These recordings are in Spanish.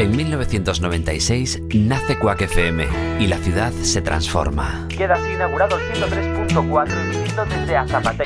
En 1996 nace Quack FM y la ciudad se transforma. Queda así inaugurado el 103.4 emitiendo desde Azapate.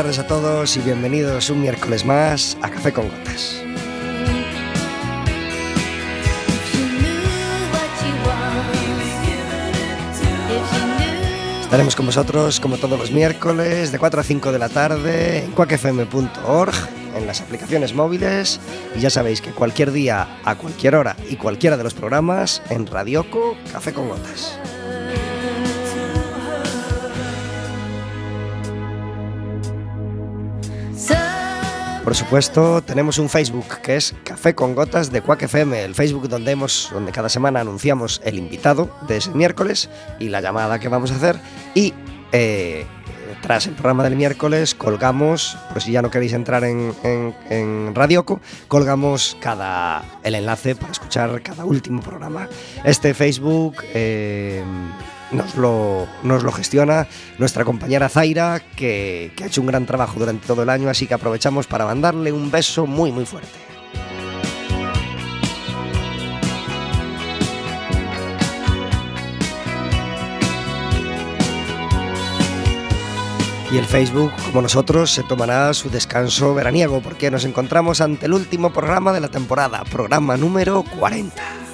Tardes a todos y bienvenidos un miércoles más a Café con Gotas. Estaremos con vosotros como todos los miércoles de 4 a 5 de la tarde en cuacfm.org, en las aplicaciones móviles y ya sabéis que cualquier día, a cualquier hora y cualquiera de los programas en Radioco Café con Gotas. Por supuesto, tenemos un Facebook que es Café con Gotas de Quack FM, el Facebook donde hemos, donde cada semana anunciamos el invitado de ese miércoles y la llamada que vamos a hacer. Y eh, tras el programa del miércoles colgamos, por si ya no queréis entrar en, en, en Radioco, colgamos cada el enlace para escuchar cada último programa. Este Facebook eh, nos lo, nos lo gestiona nuestra compañera Zaira, que, que ha hecho un gran trabajo durante todo el año, así que aprovechamos para mandarle un beso muy muy fuerte. Y el Facebook, como nosotros, se tomará su descanso veraniego porque nos encontramos ante el último programa de la temporada, programa número 40.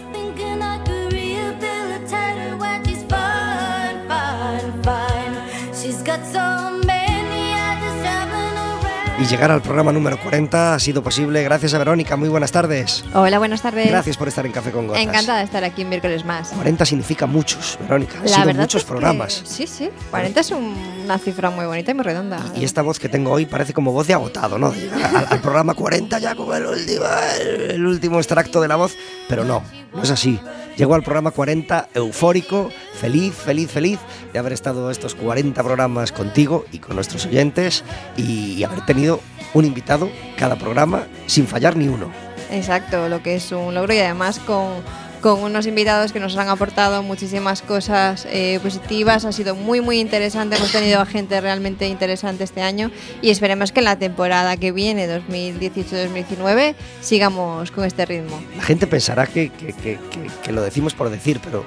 Y llegar al programa número 40 ha sido posible gracias a Verónica. Muy buenas tardes. Hola, buenas tardes. Gracias por estar en Café con Gotas. Encantada de estar aquí un miércoles más. 40 significa muchos, Verónica. Han La sido verdad muchos es que- programas. sí, sí. 40 es un- una cifra muy bonita y muy redonda. Y esta voz que tengo hoy parece como voz de agotado, ¿no? Al, al programa 40 ya con el último, el, el último extracto de la voz, pero no, no es así. Llego al programa 40 eufórico, feliz, feliz, feliz de haber estado estos 40 programas contigo y con nuestros oyentes y haber tenido un invitado cada programa sin fallar ni uno. Exacto, lo que es un logro y además con, con unos invitados que nos han aportado muchísimas cosas eh, positivas. Ha sido muy, muy interesante. Hemos tenido a gente realmente interesante este año y esperemos que en la temporada que viene, 2018-2019, sigamos con este ritmo. La gente pensará que, que- que- que- lo decimos por decir, pero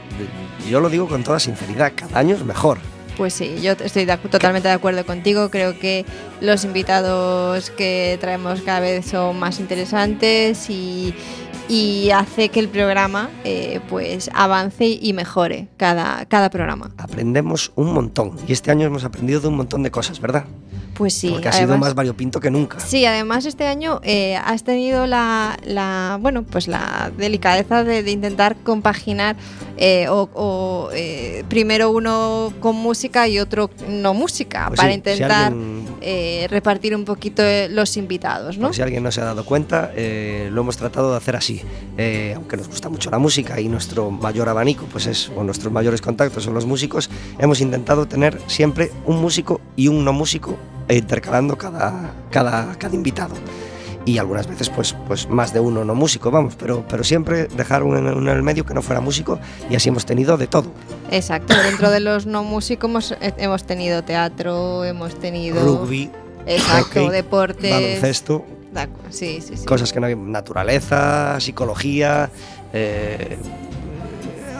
yo lo digo con toda sinceridad, cada año es mejor. Pues sí, yo estoy de totalmente de acuerdo contigo. Creo que los invitados que traemos cada vez son más interesantes y, y hace que el programa eh, pues avance y mejore cada, cada programa. Aprendemos un montón y este año hemos aprendido de un montón de cosas, ¿verdad? Pues sí, Porque ha sido más variopinto que nunca. Sí, además este año eh, has tenido la, la, bueno, pues la delicadeza de, de intentar compaginar eh, o, o, eh, primero uno con música y otro no música Pues para sí, si intentar alguien- eh, repartir un poquito eh, los invitados, ¿no? Si alguien no se ha dado cuenta, eh, lo hemos tratado de hacer así. Eh, aunque nos gusta mucho la música y nuestro mayor abanico, pues es, o nuestros mayores contactos son los músicos, hemos intentado tener siempre un músico y un no músico intercalando cada, cada, cada invitado. Y algunas veces, pues, pues más de uno no músico, vamos, pero, pero siempre dejar uno en el medio que no fuera músico y así hemos tenido de todo. Exacto, dentro de los no músicos hemos, eh, hemos tenido teatro, hemos tenido... Rugby, Exacto, hockey, deportes... baloncesto, Sí, sí, sí. cosas que no hay, naturaleza, psicología, eh,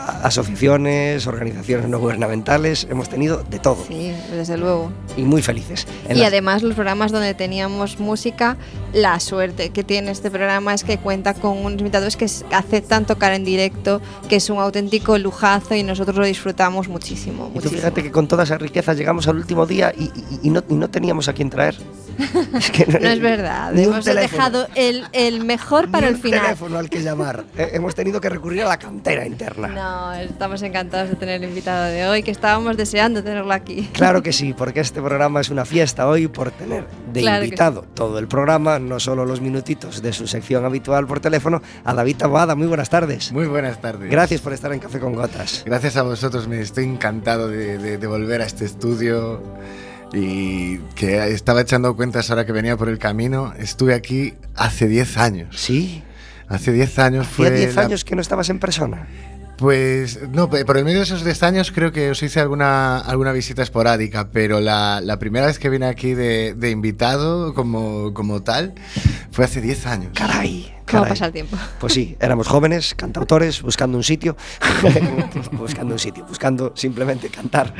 asociaciones, organizaciones no gubernamentales, hemos tenido de todo Sí, desde luego. y muy felices. En Y las- además los programas donde teníamos música, la suerte que tiene este programa es que cuenta con unos invitados que aceptan tocar en directo, que es un auténtico lujazo y nosotros lo disfrutamos muchísimo. y tú muchísimo. fíjate que con toda esa riqueza llegamos al último día y, y- y no, y no teníamos a quién traer. Es que No es verdad, hemos teléfono. dejado el, el mejor para Ni el un final. teléfono al que llamar. Eh, hemos tenido que recurrir a la cantera interna. No, estamos encantados de tener el invitado de hoy, que estábamos deseando tenerlo aquí. Claro que sí, porque este programa es una fiesta hoy por tener de Claro invitado todo el programa, no solo los minutitos de su sección habitual por teléfono, a David Taboada. Muy buenas tardes. Muy buenas tardes. Gracias por estar en Café con Gotas. Gracias a vosotros, me estoy encantado de, de- de volver a este estudio y que estaba echando cuentas ahora que venía por el camino. Estuve aquí hace 10 años. Sí, Hace 10 años fue. hacía 10 la- años que no estabas en persona. Pues no, por el medio de esos 10 años creo que os hice alguna, alguna visita esporádica, pero la, la primera vez que vine aquí de, de invitado como, como tal fue hace 10 años. Caray, ¿Cómo pasa el tiempo? Pues sí, éramos jóvenes, cantautores, buscando un sitio, buscando un sitio, buscando simplemente cantar.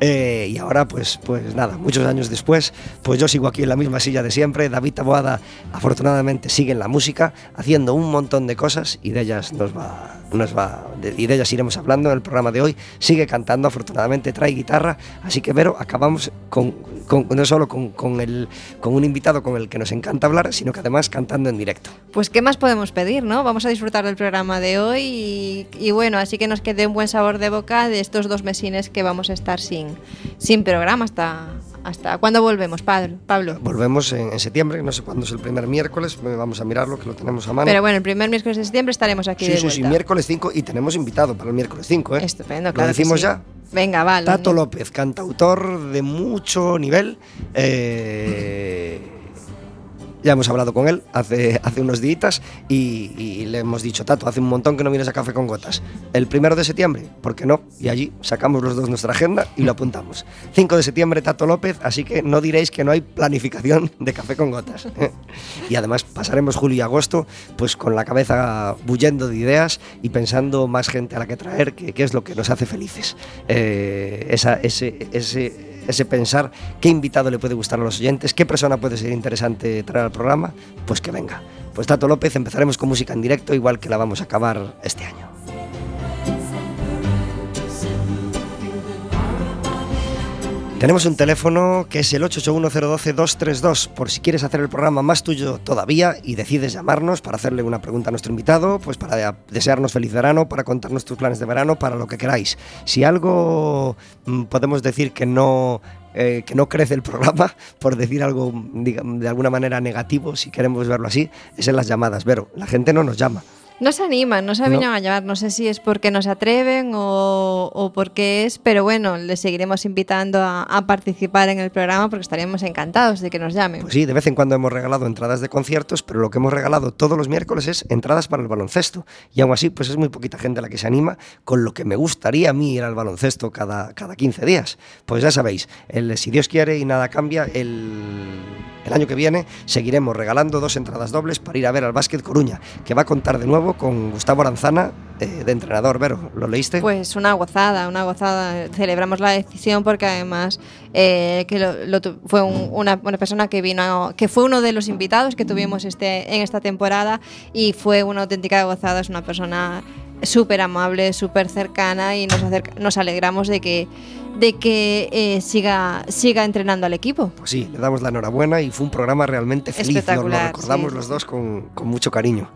Eh, y ahora, pues, pues nada, muchos años después, pues yo sigo aquí en la misma silla de siempre. David Taboada, afortunadamente, sigue en la música, haciendo un montón de cosas y de ellas nos va, nos va, de- y de ellas iremos hablando en el programa de hoy. Sigue cantando, afortunadamente, trae guitarra. Así que, Vero, acabamos con, con- no solo con, con el, con un invitado con el que nos encanta hablar, sino que además cantando en directo. Pues qué más podemos pedir, ¿no? Vamos a disfrutar del programa de hoy y, y bueno, así que nos quede un buen sabor de boca de estos dos mesines que vamos a estar sin, sin programa hasta, hasta cuándo volvemos, Pablo. Volvemos en, en septiembre, no sé cuándo es el primer miércoles, vamos a mirarlo, que lo tenemos a mano. Pero bueno, el primer miércoles de septiembre estaremos aquí sí, de sí, sí, miércoles 5 y tenemos invitado para el miércoles 5, ¿eh? Estupendo, ¿Lo claro. que decimos sí. ya? Venga, vale. Tato López, cantautor de mucho nivel. eh, ya hemos hablado con él hace, hace unos días y, le hemos dicho, Tato, hace un montón que no vienes a Café con Gotas. El primero de septiembre, ¿por qué no? Y allí sacamos los dos nuestra agenda y lo apuntamos. 5 de septiembre, Tato López, así que no diréis que no hay planificación de Café con Gotas. ¿eh? y además pasaremos julio y agosto pues con la cabeza bullendo de ideas y pensando más gente a la que traer, que, que es lo que nos hace felices. Eh, esa, ese, ese, ese pensar qué invitado le puede gustar a los oyentes, qué persona puede ser interesante traer al programa, pues que venga. Pues Tato López, empezaremos con música en directo, igual que la vamos a acabar este año. Tenemos un teléfono que es el 881-012-232 por si quieres hacer el programa más tuyo todavía y decides llamarnos para hacerle una pregunta a nuestro invitado, pues para desearnos feliz verano, para contarnos tus planes de verano, para lo que queráis. Si algo mm, podemos decir que no eh, que no crece el programa, por decir algo diga- de alguna manera negativo, si queremos verlo así, es en las llamadas. Pero la gente no nos llama. No se animan, no se No. vienen a llamar. No sé si es porque no se atreven o, o por qué es, pero bueno, les seguiremos invitando a, a participar en el programa porque estaríamos encantados de que nos llamen. Pues sí, de vez en cuando hemos regalado entradas de conciertos, pero lo que hemos regalado todos los miércoles es entradas para el baloncesto. Y aún así, pues es muy poquita gente la que se anima con lo que me gustaría a mí ir al baloncesto cada, cada 15 días. Pues ya sabéis, el, si Dios quiere y nada cambia, el, el año que viene seguiremos regalando dos entradas dobles para ir a ver al Básquet Coruña, que va a contar de nuevo con Gustavo Aranzana eh, de entrenador. Vero, ¿lo leíste? Pues una gozada, una gozada. Celebramos la decisión porque además eh, que lo- lo fue un- una, una persona que vino, que fue uno de los invitados que tuvimos este, en esta temporada y fue una auténtica gozada. Es una persona súper amable, súper cercana y nos, acerca- nos alegramos de que, de que eh, siga, siga entrenando al equipo. Pues sí, le damos la enhorabuena y fue un programa realmente feliz. Nos lo Espectacular, recordamos sí. los dos con, con mucho cariño.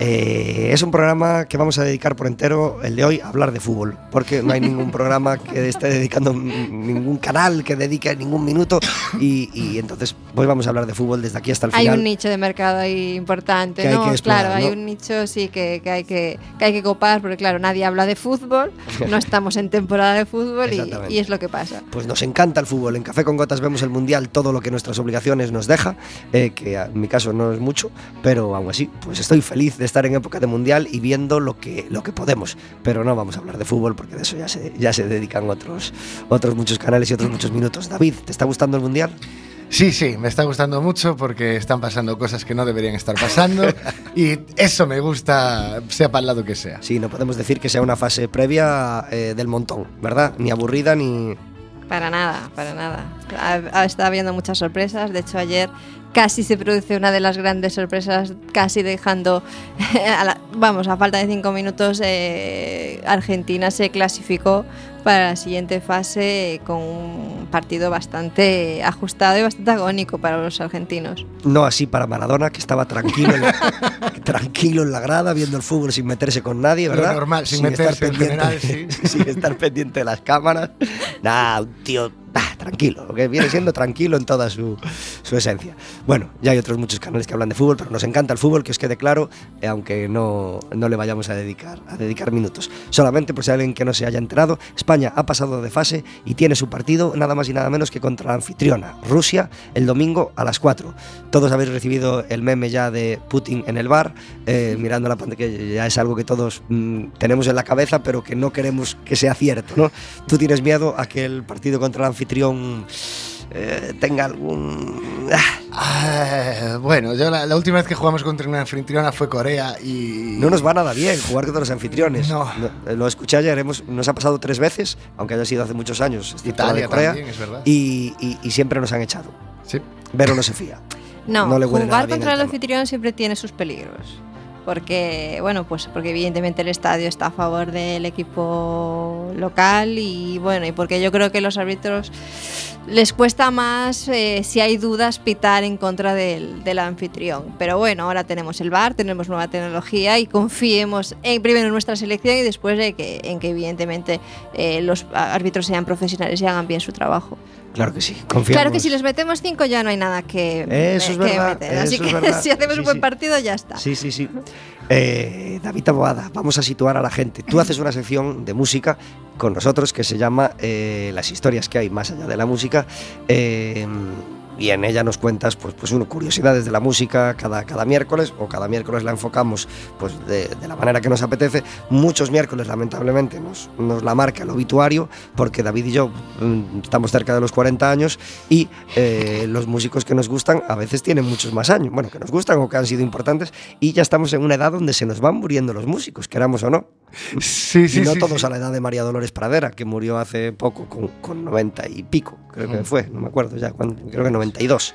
Eh, es un programa que vamos a dedicar por entero, el de hoy, a hablar de fútbol, porque no hay ningún programa que esté dedicando, ningún canal que dedique ningún minuto y, y entonces pues vamos a hablar de fútbol desde aquí hasta el Hay final. un nicho de mercado ahí importante, Que hay ¿no? que explorar, claro, hay un nicho sí que, que hay que, que hay que copar, porque claro, nadie habla de fútbol, no estamos en temporada de fútbol y es lo que pasa. Pues nos encanta el fútbol. En Café con Gotas vemos el Mundial, todo lo que nuestras obligaciones nos deja, eh, que en mi caso no es mucho, pero aún así, pues estoy feliz de estar en época de Mundial y viendo lo que, lo que podemos. Pero no vamos a hablar de fútbol porque de eso ya se, ya se dedican otros, otros muchos canales y otros muchos minutos. David, ¿te está gustando el Mundial? Sí, sí, me está gustando mucho porque están pasando cosas que no deberían estar pasando y eso me gusta, sea para el lado que sea. Sí, no podemos decir que sea una fase previa eh, del montón, ¿verdad? Ni aburrida ni... Para nada, para nada. Ha, ha estado habiendo muchas sorpresas. De hecho, ayer casi se produce una de las grandes sorpresas, casi dejando, a la- vamos, a falta de cinco minutos, eh, Argentina se clasificó para la siguiente fase con un partido bastante ajustado y bastante agónico para los argentinos. No así para Maradona, que estaba tranquilo en la, tranquilo en la grada, viendo el fútbol sin meterse con nadie, Lo ¿verdad? normal, sin meterse en general, sí. sin estar pendiente de las cámaras. Nada, un tío ah, tranquilo, lo que viene siendo tranquilo en toda su, su esencia. Bueno, ya hay otros muchos canales que hablan de fútbol, pero nos encanta el fútbol, que os quede claro, eh, aunque no, no le vayamos a dedicar, a dedicar minutos. Solamente por si hay alguien que no se haya enterado, España ha pasado de fase y tiene su partido nada más y nada menos que contra la anfitriona, Rusia, el domingo a las 4. Todos habéis recibido el meme ya de Putin en el bar, eh, mirando la pantalla, que ya es algo que todos mm, tenemos en la cabeza, pero que no queremos que sea cierto, ¿no? Tú tienes miedo a que el partido contra el anfitrión eh, tenga algún... ah, Ah, bueno, yo la, la última vez que jugamos contra una anfitriona fue Corea y... no nos va nada bien jugar contra los anfitriones. No. eh, Lo escuché ayer, hemos, nos ha pasado tres veces, aunque haya sido hace muchos años, de Italia Corea, también, es verdad. y, y- y siempre nos han echado. Sí. Vero no se fía. No, No le nada jugar contra el el anfitrión siempre tiene sus peligros. Porque, bueno, pues porque evidentemente el estadio está a favor del equipo local y bueno, y porque yo creo que los árbitros les cuesta más eh, si hay dudas pitar en contra del, del anfitrión. Pero bueno, ahora tenemos el VAR, tenemos nueva tecnología y confiemos en, primero en nuestra selección y después de que, en que evidentemente eh, los árbitros sean profesionales y hagan bien su trabajo. Claro que sí, confiamos. Claro que si les metemos cinco ya no hay nada que, Eso es que verdad, meter. Así eso es que verdad. si hacemos Sí, un buen sí. partido ya está. Sí, sí, sí. Eh, David Taboada, vamos a situar a la gente. Tú haces una sección de música con nosotros que se llama eh, Las historias que hay más allá de la música. eh, y en ella nos cuentas pues, pues curiosidades de la música cada, cada miércoles, o cada miércoles la enfocamos pues, de, de la manera que nos apetece. Muchos miércoles, lamentablemente, nos, nos la marca el obituario, porque David y yo mm, estamos cerca de los 40 años y eh, los músicos que nos gustan a veces tienen muchos más años, bueno, que nos gustan o que han sido importantes, y ya estamos en una edad donde se nos van muriendo los músicos, queramos o no. Sí, sí, y no sí, todos a la edad de María Dolores Pradera, que murió hace poco con, con 90 y pico, creo que fue, no me acuerdo ya, creo que 92.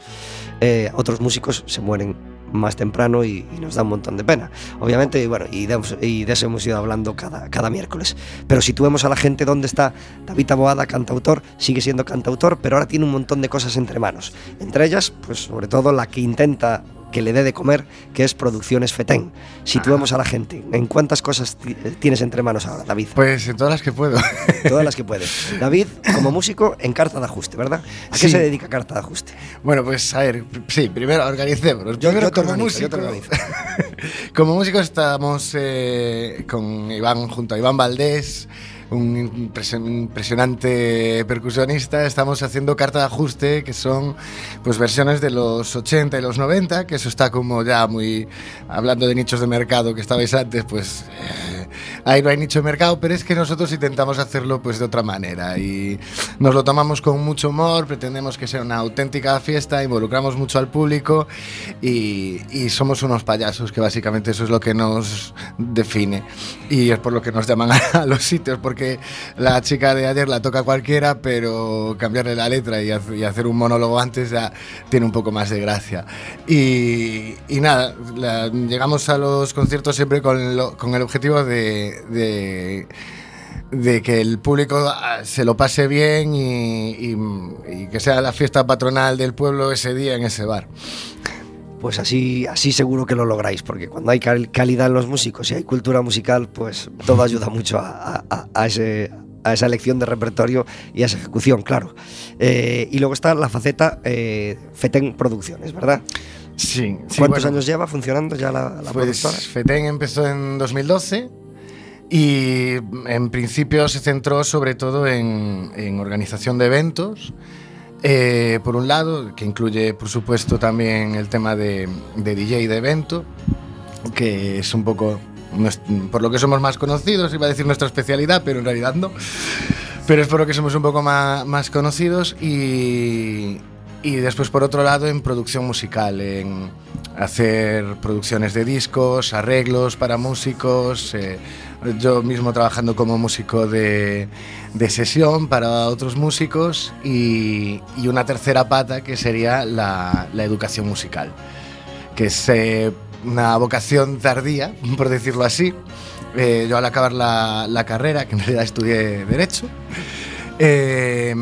Eh, otros músicos se mueren más temprano y, y nos da un montón de pena. Obviamente, y bueno, y de, y de eso hemos ido hablando cada, cada miércoles. Pero situemos a la gente dónde está David Taboada, cantautor, sigue siendo cantautor, pero ahora tiene un montón de cosas entre manos. Entre ellas, pues sobre todo la que intenta que le dé de comer, que es Producciones Fetén. Situemos a la gente. ¿En cuántas cosas ti- tienes entre manos ahora, David? Pues en todas las que puedo. Todas las que puedes. David, como músico, en Carta de Ajuste, ¿verdad? ¿A qué Sí. se dedica Carta de Ajuste? Bueno, pues a ver, sí, primero organicémonos. Yo- yo te como organizo, yo músico. te organizo. como músico estamos eh, con Iván, junto a Iván Valdés, un impres- impresionante percusionista. Estamos haciendo carta de ajuste, que son pues versiones de los 80 y los 90, que eso está como ya muy hablando de nichos de mercado que estabais antes, pues eh, ahí no hay nicho de mercado, pero es que nosotros intentamos hacerlo pues de otra manera y nos lo tomamos con mucho humor, pretendemos que sea una auténtica fiesta, involucramos mucho al público y, y somos unos payasos, que básicamente eso es lo que nos define y es por lo que nos llaman a los sitios, porque la chica de ayer la toca cualquiera, pero cambiarle la letra y, hac- y hacer un monólogo antes ya tiene un poco más de gracia. Y, nada, llegamos a los conciertos siempre con, el objetivo de- que el público ah, se lo pase bien y que sea la fiesta patronal del pueblo ese día en ese bar. Pues así, así seguro que lo lográis, porque cuando hay cal- calidad en los músicos y hay cultura musical, pues todo ayuda mucho a, a- a ese, a esa elección de repertorio y a esa ejecución, claro. Eh, y luego está la faceta eh, Feten Producciones, ¿verdad? Sí, ¿Cuántos años lleva funcionando ya la, la Pues productora? Feten empezó en 2012 y en principio se centró sobre todo en, en organización de eventos. Eh, por un lado, que incluye por supuesto también el tema de, de DJ de evento, que es un poco por lo que somos más conocidos, iba a decir nuestra especialidad, pero en realidad no. Pero es por lo que somos un poco más, más conocidos y, y después por otro lado en producción musical, en hacer producciones de discos, arreglos para músicos, eh, yo mismo trabajando como músico de, sesión para otros músicos y, una tercera pata que sería la, educación musical, que es eh, una vocación tardía, por decirlo así. Eh, yo al acabar la, la carrera, que en realidad estudié Derecho, eh,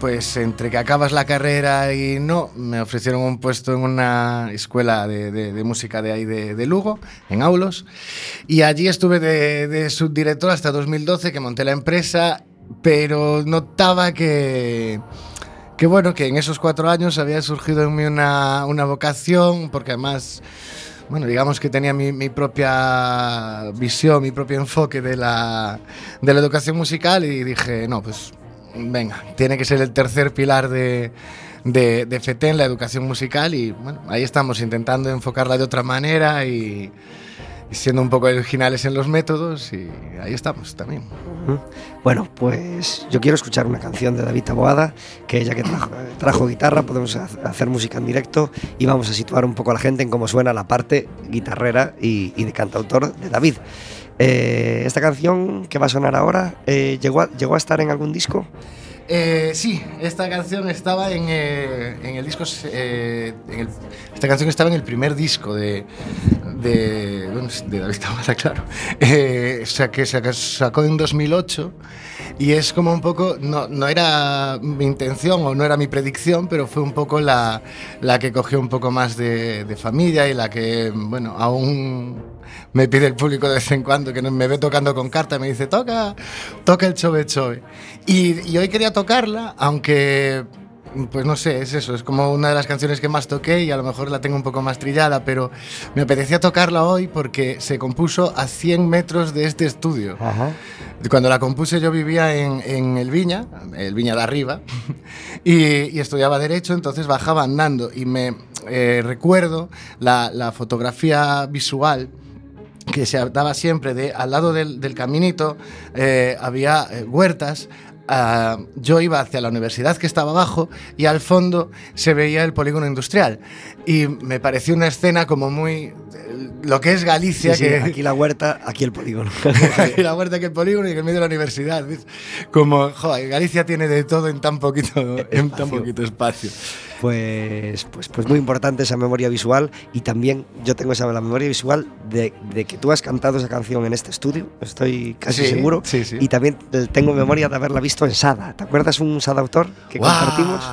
pues entre que acabas la carrera y no, me ofrecieron un puesto en una escuela de, música de ahí de, Lugo, en Aulos, y allí estuve de, de subdirector hasta 2012, que monté la empresa, pero notaba que... Que bueno, que en esos cuatro años había surgido en mí una, una vocación, porque además bueno, digamos que tenía mi, mi propia visión, mi propio enfoque de la, de la educación musical y dije, no, pues venga, tiene que ser el tercer pilar de, de, de FETEN, la educación musical y ahí estamos intentando enfocarla de otra manera y, y siendo un poco originales en los métodos y ahí estamos también. Bueno, pues yo quiero escuchar una canción de David Taboada, que ya que trajo, guitarra, podemos ha- hacer música en directo y vamos a situar un poco a la gente en cómo suena la parte guitarrera y de cantautor de David. Eh, esta canción que va a sonar ahora, eh, ¿llegó, a, ¿llegó a estar en algún disco? Eh, sí, esta canción estaba en, eh, en el disco. Eh, en el, esta canción estaba en el primer disco de. de, bueno, de David Tabata, claro. Eh, o sea, que sacó en 2008 y es como un poco. No, no era mi intención o no era mi predicción, pero fue un poco la, la que cogió un poco más de, familia y la que, bueno, aún me pide el público de vez en cuando que me ve tocando con carta, me dice, toca, toca el chove chove. Y, y hoy quería tocarla, aunque, pues no sé, es eso, es como una de las canciones que más toqué y a lo mejor la tengo un poco más trillada, pero me apetecía tocarla hoy porque se compuso a 100 metros de este estudio. Ajá. Cuando la compuse yo vivía en, en el Viña, el Viña de arriba, y, y estudiaba Derecho, entonces bajaba andando y me eh, recuerdo la, la fotografía visual que se daba siempre de al lado del, del caminito eh, había eh, huertas yo iba hacia la universidad que estaba abajo y al fondo se veía el polígono industrial. Y me pareció una escena como muy lo que es Galicia Sí, sí, que aquí la huerta, aquí el polígono. y la huerta que el polígono y en el medio de la universidad. ¿ves? Como, joder, Galicia tiene de todo en tan poquito, en tan Espacio. poquito espacio. Pues, pues, pues muy importante esa memoria visual y también yo tengo esa la memoria visual de, de que tú has cantado esa canción en este estudio, estoy casi Sí, seguro. sí, sí. Y también tengo memoria de haberla visto en Sada. ¿Te acuerdas un Sada autor que ¡Guau! compartimos?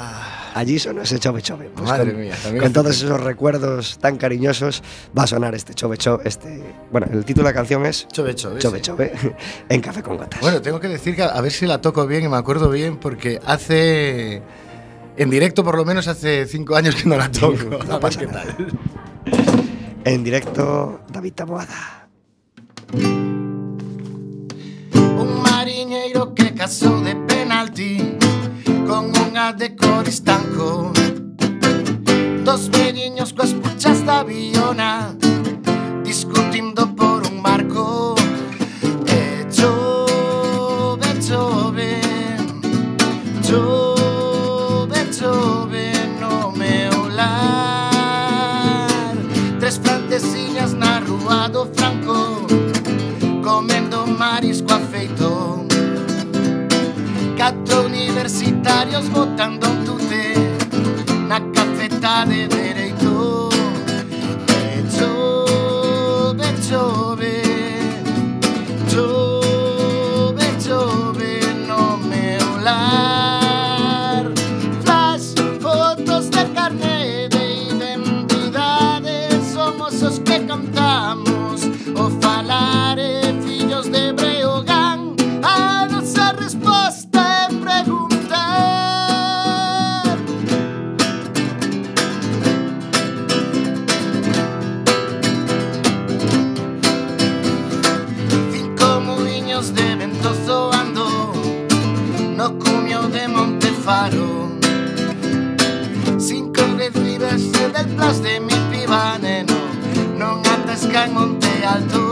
Allí sonó ese chove chove. Pues Madre con, mía, también con todos esos recuerdos tan cariñosos va a sonar este chove chove. Este, bueno, el título de la canción es Chove, chove. Chove sí. chove en Café con Gotas. Bueno, tengo que decir que a ver si la toco bien y me acuerdo bien porque hace... En directo por lo menos hace cinco años que no la toco. No a ver pasa qué nada. tal. En directo, David Taboada. Un mariñeiro que casou de penalti Con unha de coristanco Dos velliños coas puchas da aviona transportando patas de mi piba neno Non atescan monte alto.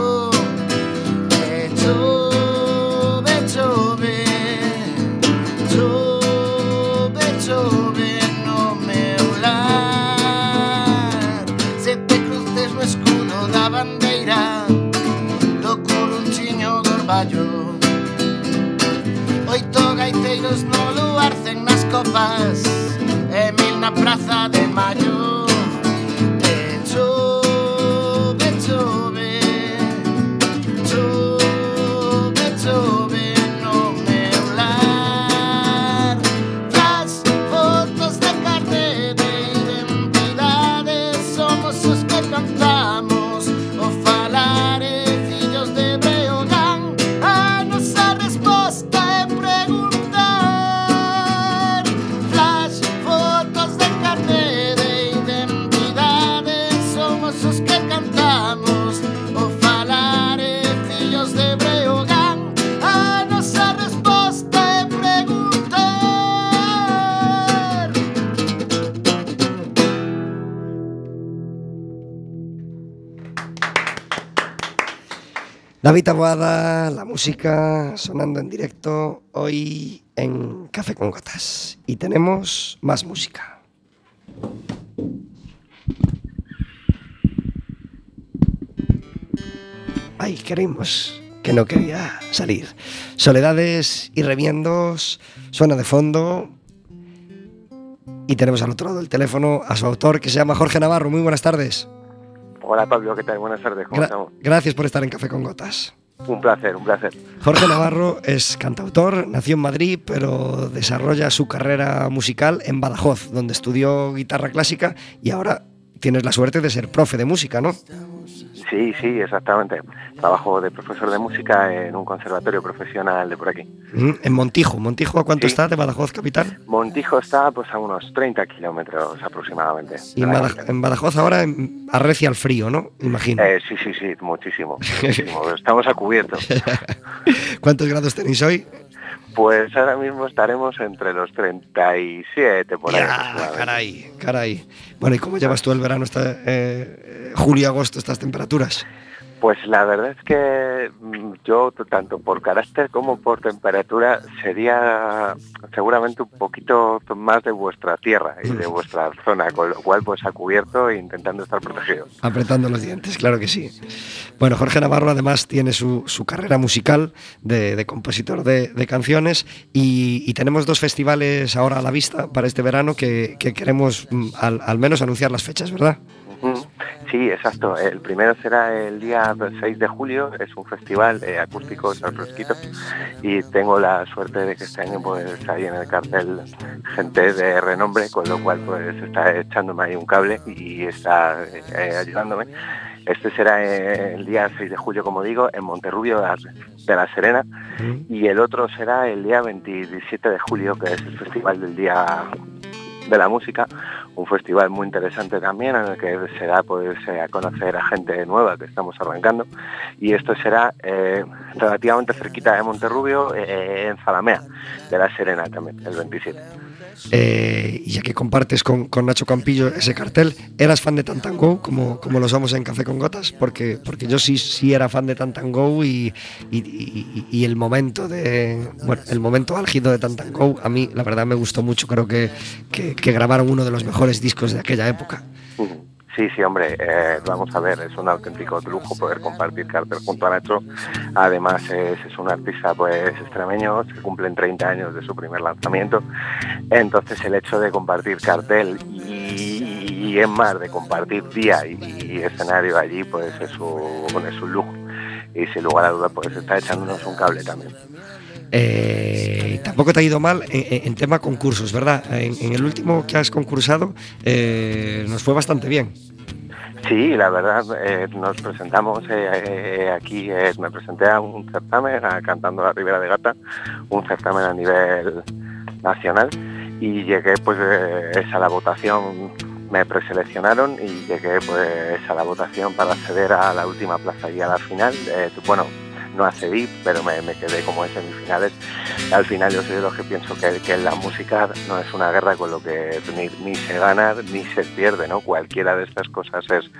David Taboada, la música sonando en directo hoy en Café con Gotas. Y tenemos más música. Ay, queremos que no quería salir. Soledades y reviendos suena de fondo. Y tenemos al otro lado del teléfono a su autor que se llama Jorge Navarro. Muy buenas tardes. Hola Pablo, ¿qué tal? Buenas tardes, ¿cómo Gra- estamos? gracias por estar en Café con Gotas. Un placer, un placer. Jorge Navarro es cantautor, nació en Madrid, pero desarrolla su carrera musical en Badajoz, donde estudió guitarra clásica y ahora tienes la suerte de ser profe de música, ¿no? Sí, sí, exactamente. Trabajo de profesor de música en un conservatorio profesional de por aquí. Mm, En Montijo. ¿Montijo a cuánto Sí. está de Badajoz capital? Montijo está pues a unos 30 kilómetros aproximadamente. Y en, de la Bada- capital. en Badajoz ahora arrecia el frío, ¿no? Imagino. Eh, sí, sí, sí, muchísimo. muchísimo. Estamos a cubierto. ¿Cuántos grados tenéis hoy? Pues ahora mismo estaremos entre los 37 por ahí. Ya, caray, caray. Bueno, ¿y cómo llevas tú el verano, esta, eh, eh, julio, agosto, estas temperaturas? Pues la verdad es que mm, yo, tanto por carácter como por temperatura, sería seguramente un poquito más de vuestra tierra y de vuestra zona, con lo cual pues a cubierto e intentando estar protegido. Apretando los dientes, claro que sí. Bueno, Jorge Navarro además tiene su, su carrera musical de, de compositor de, de canciones y, y tenemos dos festivales ahora a la vista para este verano que, que queremos mm, al, al menos anunciar las fechas, ¿verdad? Sí, exacto. El primero será el día 6 de julio, es un festival eh, acústico al fresquito y tengo la suerte de que este año pues hay en el cartel gente de renombre, con lo cual pues está echándome ahí un cable y está eh, ayudándome. Este será eh, el día 6 de julio, como digo, en Monterrubio de la Serena. Y el otro será el día 27 de julio, que es el Festival del Día de la Música, un festival muy interesante también en el que será pues eh, a conocer a gente nueva que estamos arrancando y esto será eh, relativamente cerquita de Monterrubio, eh, en Zalamea, de la Serena también, el 27. Eh, y ya que compartes con, con Nacho Campillo ese cartel, ¿eras fan de Tantango como, como lo somos en Café con Gotas? Porque, porque yo sí, sí era fan de Tantango y, y, y- y el momento de bueno, el momento álgido de Tantango a mí la verdad me gustó mucho, creo que, que, que grabaron uno de los mejores discos de aquella época. Sí, sí, hombre, eh, vamos a ver, es un auténtico lujo poder compartir cartel junto a Nacho. Además, es, un artista pues extremeño, se cumplen 30 años de su primer lanzamiento. Entonces, el hecho de compartir cartel y, y en mar, de compartir día y, y escenario allí, pues es un, es un lujo. Y sin lugar a dudas, pues está echándonos un cable también. Eh, tampoco te ha ido mal en, en- tema concursos, ¿verdad? En, el último que has concursado eh, nos fue bastante bien. Sí, la verdad, eh, nos presentamos eh, eh, aquí, me presenté a un certamen, Cantando la Ribera de Gata, un certamen a nivel nacional y llegué pues a la votación, me preseleccionaron y llegué pues a la votación para acceder a la última plaza y a la final. Bueno, no accedí, pero me, me quedé como en semifinales. Al final yo soy de los que pienso que, que la música no es una guerra con lo que ni, ni se gana ni se pierde, ¿no? Cualquiera de estas cosas es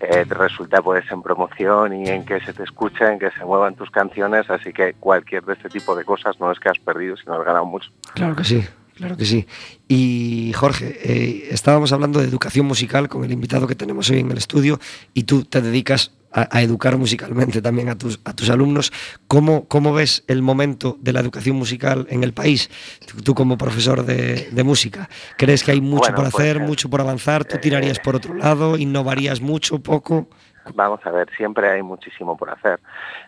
eh, resulta pues en promoción y en que se te escucha, en que se muevan tus canciones, así que cualquier de este tipo de cosas no es que has perdido, sino has ganado mucho. Claro que sí, claro que sí. Y Jorge, eh, estábamos hablando de educación musical con el invitado que tenemos hoy en el estudio y tú te dedicas a, a educar musicalmente también a tus, a tus alumnos. ¿Cómo, ¿Cómo ves el momento de la educación musical en el país? Tú, tú como profesor de, de música, ¿crees que hay mucho Bueno, por pues, hacer, eh, mucho por avanzar? ¿Tú eh, tirarías por otro lado? ¿Innovarías mucho, poco? Vamos a ver, siempre hay muchísimo por hacer.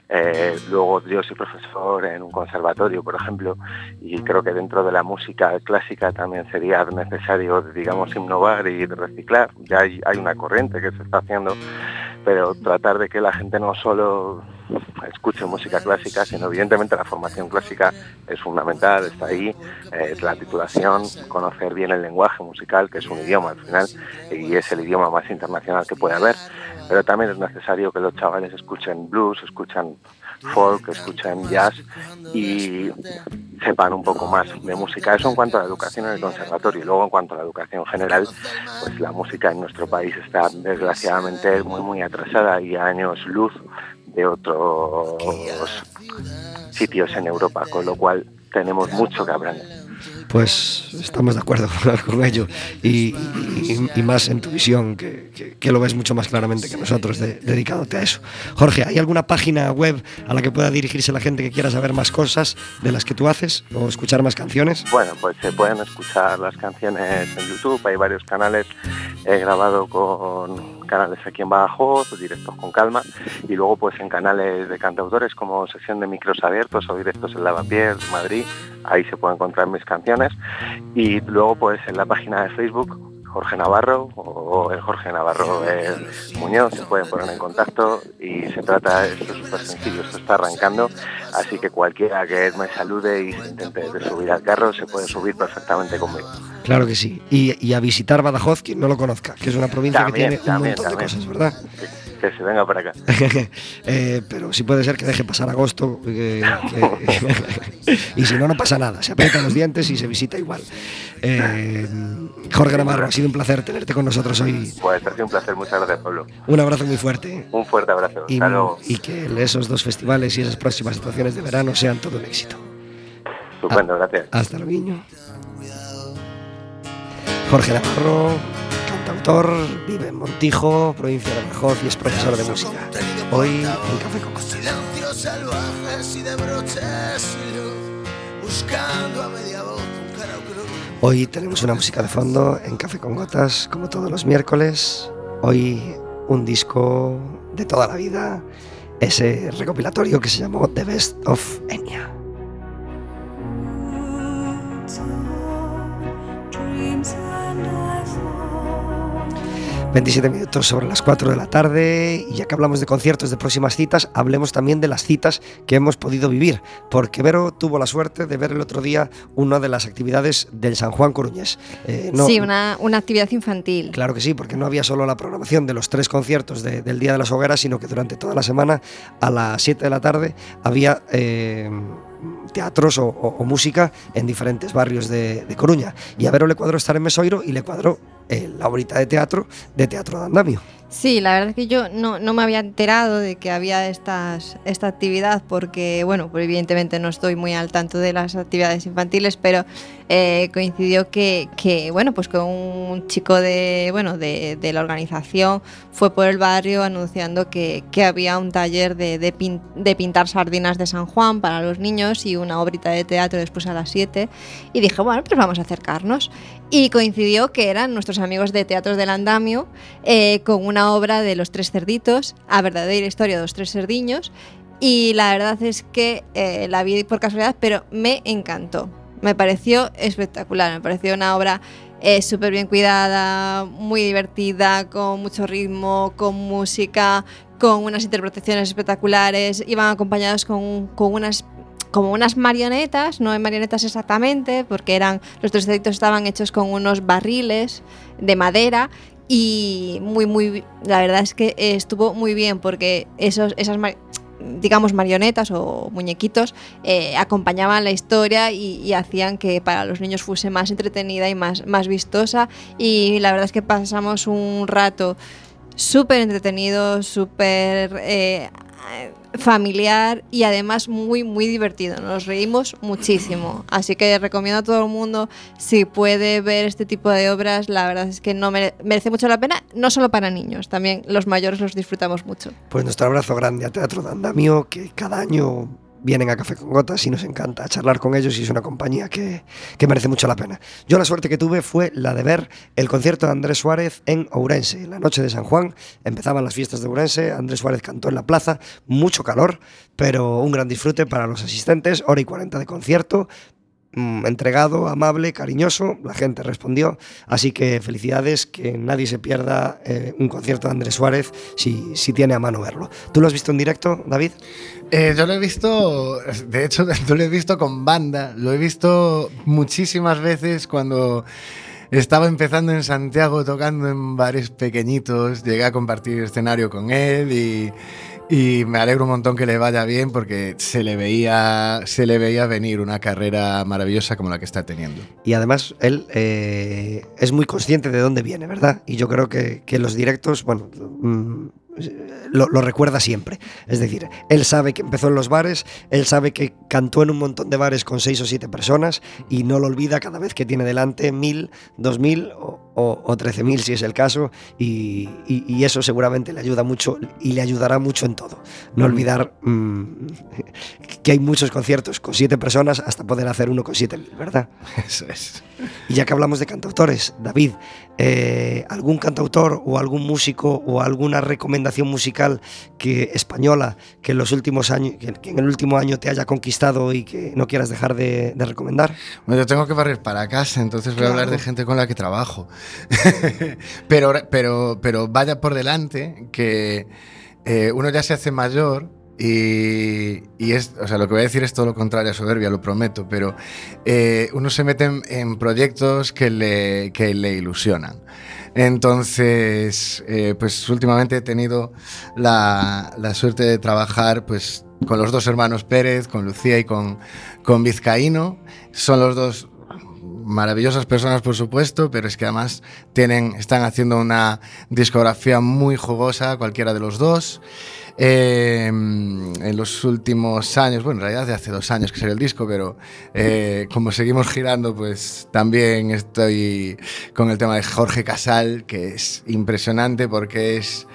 Eh, luego yo soy profesor en un conservatorio, por ejemplo, y creo que dentro de la música clásica también sería necesario, digamos, innovar y reciclar. Ya hay, hay una corriente que se está haciendo, pero tratar de que la gente no solo escuche música clásica, sino evidentemente la formación clásica es fundamental, está ahí, eh, la titulación, conocer bien el lenguaje musical, que es un idioma al final, y es el idioma más internacional que puede haber, pero también es necesario que los chavales escuchen blues, escuchen folk, escuchen jazz y sepan un poco más de música. Eso en cuanto a la educación en el conservatorio. Y luego en cuanto a la educación general, pues la música en nuestro país está desgraciadamente muy muy atrasada y años luz de otros sitios en Europa, con lo cual tenemos mucho que aprender. Pues estamos de acuerdo con ello y, y- y más en tu visión, que, que- lo ves mucho más claramente que nosotros de- dedicándote a eso. Jorge, ¿hay alguna página web a la que pueda dirigirse la gente que quiera saber más cosas de las que tú haces o escuchar más canciones? Bueno, pues se pueden escuchar las canciones en YouTube, hay varios canales, he grabado con canales aquí en Badajoz, directos con calma, y luego pues en canales de cantautores como sesión de micros abiertos o directos en Lavapiés, Madrid, ahí se pueden encontrar mis canciones, y luego pues en la página de Facebook, Jorge Navarro o el Jorge Navarro eh, Muñoz se pueden poner en contacto y se trata, esto es súper sencillo, esto está arrancando, así que cualquiera que me salude y se intente de subir al carro se puede subir perfectamente conmigo. Claro que sí. Y, y a visitar Badajoz, quien no lo conozca, que es una provincia También, que tiene también, un montón también. de cosas, ¿verdad? Que, que se venga para acá. Eh, pero sí puede ser que deje pasar agosto que- y si no, no pasa nada. Se aprietan los dientes y se visita igual. Eh, Jorge Navarro, ha sido un placer tenerte con nosotros hoy. Pues ha sido un placer, muchas gracias Pablo. Un abrazo muy fuerte. Un fuerte abrazo. Y, Hasta luego. y que esos dos festivales y esas próximas situaciones de verano sean todo un éxito. Estupendo, gracias. Hasta luego. Jorge Navarro, cantautor, vive en Montijo, provincia de Badajoz y es profesor de música. Hoy en Café con. Silencios salvajes y de broches y luz, buscando a media Hoy tenemos una música de fondo en Café con Gotas, como todos los miércoles. Hoy un disco de toda la vida, ese recopilatorio que se llamó The Best of Enya. 27 minutos sobre las 4 de la tarde y ya que hablamos de conciertos de próximas citas, hablemos también de las citas que hemos podido vivir, porque Vero tuvo la suerte de ver el otro día una de las actividades del San Juan Coruñés. Eh, no- sí, una, una actividad infantil. Claro que sí, porque no había solo la programación de los tres conciertos de- del Día de las Hogueras, sino que durante toda la semana a las 7 de la tarde había eh, teatros o, o- o música en diferentes barrios de, de Coruña. Y a Vero le cuadró estar en Mesoiro y le cuadró eh, la horita de teatro de Teatro de Andamio. Sí, la verdad es que yo no, no me había enterado de que había estas, esta actividad porque, bueno, pues evidentemente no estoy muy al tanto de las actividades infantiles, pero eh, coincidió que, que, bueno, pues que un chico de, bueno, de, de la organización fue por el barrio anunciando que, que había un taller de, de pin- de pintar sardinas de San Juan para los niños y una obrita de teatro después a las 7 y dije, bueno, pues vamos a acercarnos. Y coincidió que eran nuestros amigos de Teatros del Andamio eh, con una obra de Los Tres Cerditos, a verdadera historia de los Tres Cerdiños. Y la verdad es que eh, la vi por casualidad, pero me encantó. Me pareció espectacular, me pareció una obra eh, súper bien cuidada, muy divertida, con mucho ritmo, con música, con unas interpretaciones espectaculares. Iban acompañados con, con unas como unas marionetas, no en marionetas exactamente, porque eran los tres cerditos estaban hechos con unos barriles de madera y muy muy la verdad es que estuvo muy bien porque esos esas digamos marionetas o muñequitos eh, acompañaban la historia y, hacían que para los niños fuese más entretenida y más, más vistosa. Y la verdad es que pasamos un rato súper entretenido, súper eh, familiar y además muy, muy divertido. Nos reímos muchísimo. Así que recomiendo a todo el mundo, si puede ver este tipo de obras, la verdad es que no mere- merece mucho la pena, no solo para niños, también los mayores los disfrutamos mucho. Pues nuestro abrazo grande a Teatro de Andamio, que cada año vienen a Café con Gotas y nos encanta charlar con ellos y es una compañía que, que merece mucho la pena. Yo la suerte que tuve fue la de ver el concierto de Andrés Suárez en Ourense, la noche de San Juan. Empezaban las fiestas de Ourense, Andrés Suárez cantó en la plaza, mucho calor, pero un gran disfrute para los asistentes, hora y 40 de concierto, entregado, amable, cariñoso, la gente respondió, así que felicidades, que nadie se pierda eh, un concierto de Andrés Suárez si, si tiene a mano verlo. ¿Tú lo has visto en directo, David? Eh, yo lo he visto, de hecho, yo lo he visto con banda, lo he visto muchísimas veces cuando estaba empezando en Santiago tocando en bares pequeñitos, llegué a compartir escenario con él y, y me alegro un montón que le vaya bien porque se le veía, se le veía venir una carrera maravillosa como la que está teniendo. Y además él eh, es muy consciente de dónde viene, ¿verdad? Y yo creo que, que los directos, bueno, mm, lo, lo recuerda siempre. Es decir, él sabe que empezó en los bares, él sabe que cantó en un montón de bares con seis o siete personas y no lo olvida cada vez que tiene delante mil, dos mil o, o, o trece mil si es el caso y, y- y eso seguramente le ayuda mucho y le ayudará mucho en todo. No olvidar mm, que hay muchos conciertos con siete personas hasta poder hacer uno con siete mil, ¿verdad? Eso es. Y ya que hablamos de cantautores, David, eh, ¿algún cantautor o algún músico o alguna recomendación musical que española que en los últimos años, que, que en el último año te haya conquistado y que no quieras dejar de, de recomendar? Bueno, yo tengo que barrer para casa, entonces voy a hablar Claro. de gente con la que trabajo. pero, pero, pero vaya por delante que eh, uno ya se hace mayor y, y es, o sea, lo que voy a decir es todo lo contrario a soberbia, lo prometo, pero eh, uno se mete en, proyectos que le, que le ilusionan. Entonces, eh, pues últimamente he tenido la, la suerte de trabajar pues, con los dos hermanos Pérez, con Lucía y con, con Vizcaíno. Son los dos maravillosas personas, por supuesto, pero es que además tienen, están haciendo una discografía muy jugosa, cualquiera de los dos. Eh, en los últimos años, bueno, en realidad de hace dos años que salió el disco, pero eh, como seguimos girando, pues también estoy con el tema de Jorge Casal, que es impresionante porque es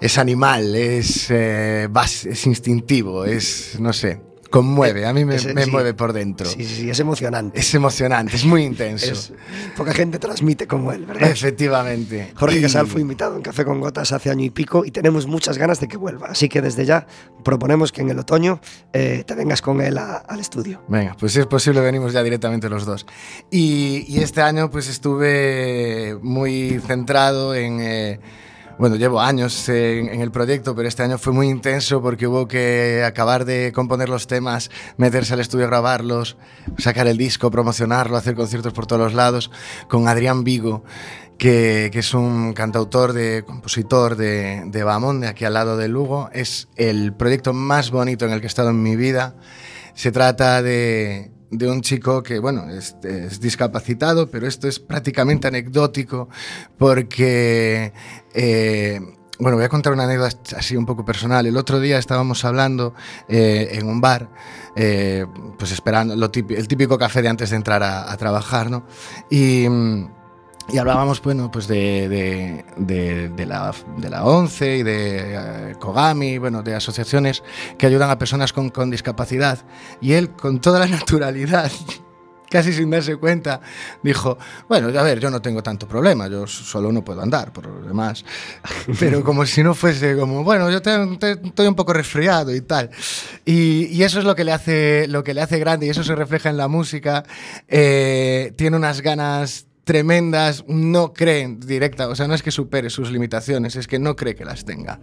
es animal, es, eh, es instintivo, es, no sé, conmueve, a mí me, me sí. mueve por dentro. Sí, sí, sí, es emocionante. Es emocionante, es muy intenso. Es- poca gente transmite como él, ¿verdad? Efectivamente. Jorge Casal fue invitado en Café con Gotas hace año y pico y tenemos muchas ganas de que vuelva. Así que desde ya proponemos que en el otoño eh, te vengas con él a- al estudio. Venga, pues si es posible venimos ya directamente los dos. Y, y este año pues estuve muy centrado en... eh, bueno, llevo años en, en el proyecto, pero este año fue muy intenso porque hubo que acabar de componer los temas, meterse al estudio a grabarlos, sacar el disco, promocionarlo, hacer conciertos por todos los lados, con Adrián Vigo, que, que es un cantautor, de, compositor de, de Bamón, de aquí al lado de Lugo. Es el proyecto más bonito en el que he estado en mi vida. Se trata de, de un chico que, bueno, es, discapacitado, pero esto es prácticamente anecdótico porque, eh, bueno, voy a contar una anécdota así un poco personal. El otro día estábamos hablando eh, en un bar, eh, pues esperando el típico café de antes de entrar a, a trabajar, ¿no? Y... y hablábamos, bueno, pues de, de, de- de la, de la ONCE y de eh, Kogami, bueno, de asociaciones que ayudan a personas con, con discapacidad. Y él, con toda la naturalidad, casi sin darse cuenta, dijo, bueno, a ver, yo no tengo tanto problema, yo solo no puedo andar, por lo demás. Pero como si no fuese como, bueno, yo te- te- estoy un poco resfriado y tal. Y, y eso es lo que le hace, lo que le hace grande y eso se refleja en la música. Eh, tiene unas ganas tremendas, no cree directa, o sea, no es que supere sus limitaciones, es que no cree que las tenga.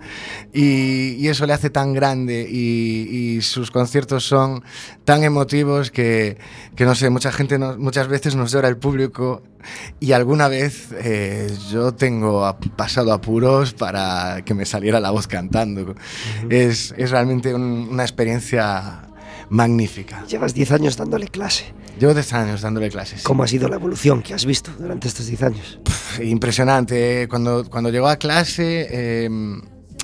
Y, y eso le hace tan grande y, y sus conciertos son tan emotivos que, que no sé, mucha gente, muchas veces nos llora el público y alguna vez eh, yo tengo a- pasado apuros para que me saliera la voz cantando. es, es realmente un- una experiencia magnífica. Llevas 10 años dándole clase. Llevo 10 años dándole clases. ¿Cómo ha sido la evolución que has visto durante estos 10 años? Impresionante. Cuando, cuando llegó a clase, eh,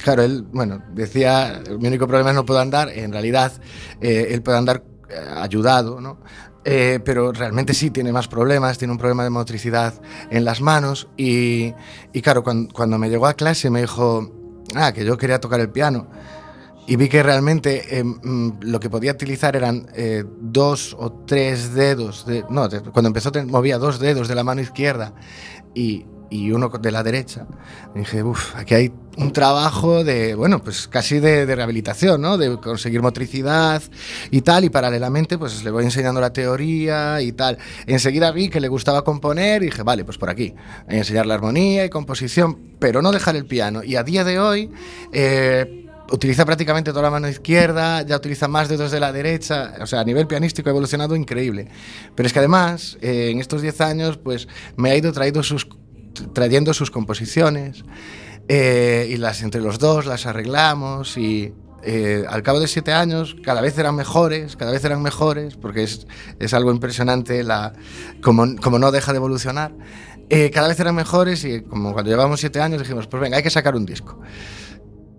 claro, él, bueno, decía, mi único problema es no puedo andar, en realidad eh, él puede andar eh, ayudado, ¿no? Eh, pero realmente sí tiene más problemas, tiene un problema de motricidad en las manos y, y claro, cuando, cuando me llegó a clase me dijo, ah, que yo quería tocar el piano y vi que realmente eh, mm, lo que podía utilizar eran eh, dos o tres dedos, de, no, cuando empezó movía dos dedos de la mano izquierda y, y uno de la derecha. Y dije, uff, aquí hay un trabajo de, bueno, pues casi de, de rehabilitación, ¿no? De conseguir motricidad y tal, y paralelamente pues le voy enseñando la teoría y tal. Enseguida vi que le gustaba componer y dije, vale, pues por aquí, enseñar la armonía y composición, pero no dejar el piano. Y a día de hoy... eh, utiliza prácticamente toda la mano izquierda, ya utiliza más dedos de la derecha, o sea, a nivel pianístico ha evolucionado increíble. Pero es que además, eh, en estos 10 años, pues me ha ido traído sus, trayendo sus composiciones eh, y las entre los dos las arreglamos y eh, al cabo de 7 años cada vez eran mejores, cada vez eran mejores, porque es, es algo impresionante la, como, como no deja de evolucionar. Eh, cada vez eran mejores y como cuando llevamos 7 años dijimos, pues venga, hay que sacar un disco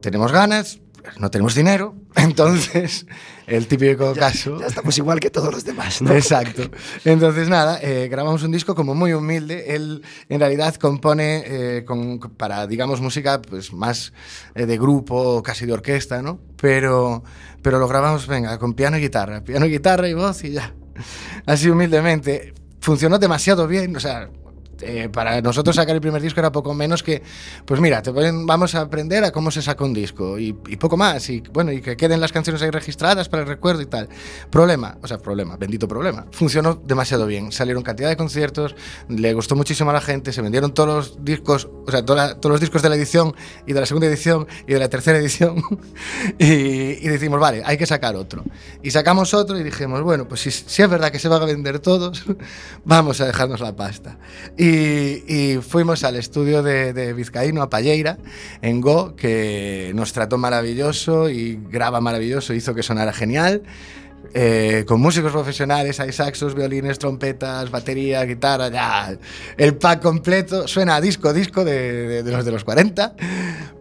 tenemos ganas, no tenemos dinero, entonces el típico caso. Ya estamos igual que todos los demás, ¿no? Exacto. Entonces, nada, eh, grabamos un disco como muy humilde. Él, en realidad, compone eh, con- para, digamos, música pues más eh, de grupo, casi de orquesta, ¿no? Pero, pero lo grabamos, venga, con piano y guitarra. Piano, guitarra y voz y ya. Así humildemente. Funcionó demasiado bien, o sea... eh, para nosotros sacar el primer disco era poco menos que, pues mira, te ponen- vamos a aprender a cómo se saca un disco y, poco más, y bueno, y que queden las canciones ahí registradas para el recuerdo y tal. Problema, o sea, problema, bendito problema. Funcionó demasiado bien, salieron cantidad de conciertos, le gustó muchísimo a la gente, se vendieron todos los discos, o sea, todos los discos de la edición y de la segunda edición y de la tercera edición, y, decimos, vale, hay que sacar otro. Y sacamos otro y dijimos, bueno, pues si, si es verdad que se van a vender todos, vamos a dejarnos la pasta. Y, y fuimos al estudio de, de Vizcaíno, a Palleira, en Go, que nos trató maravilloso y graba maravilloso, hizo que sonara genial. eh, con músicos profesionales, hay saxos, violines, trompetas, batería, guitarra, ya. El pack completo suena disco, disco de, los de los 40.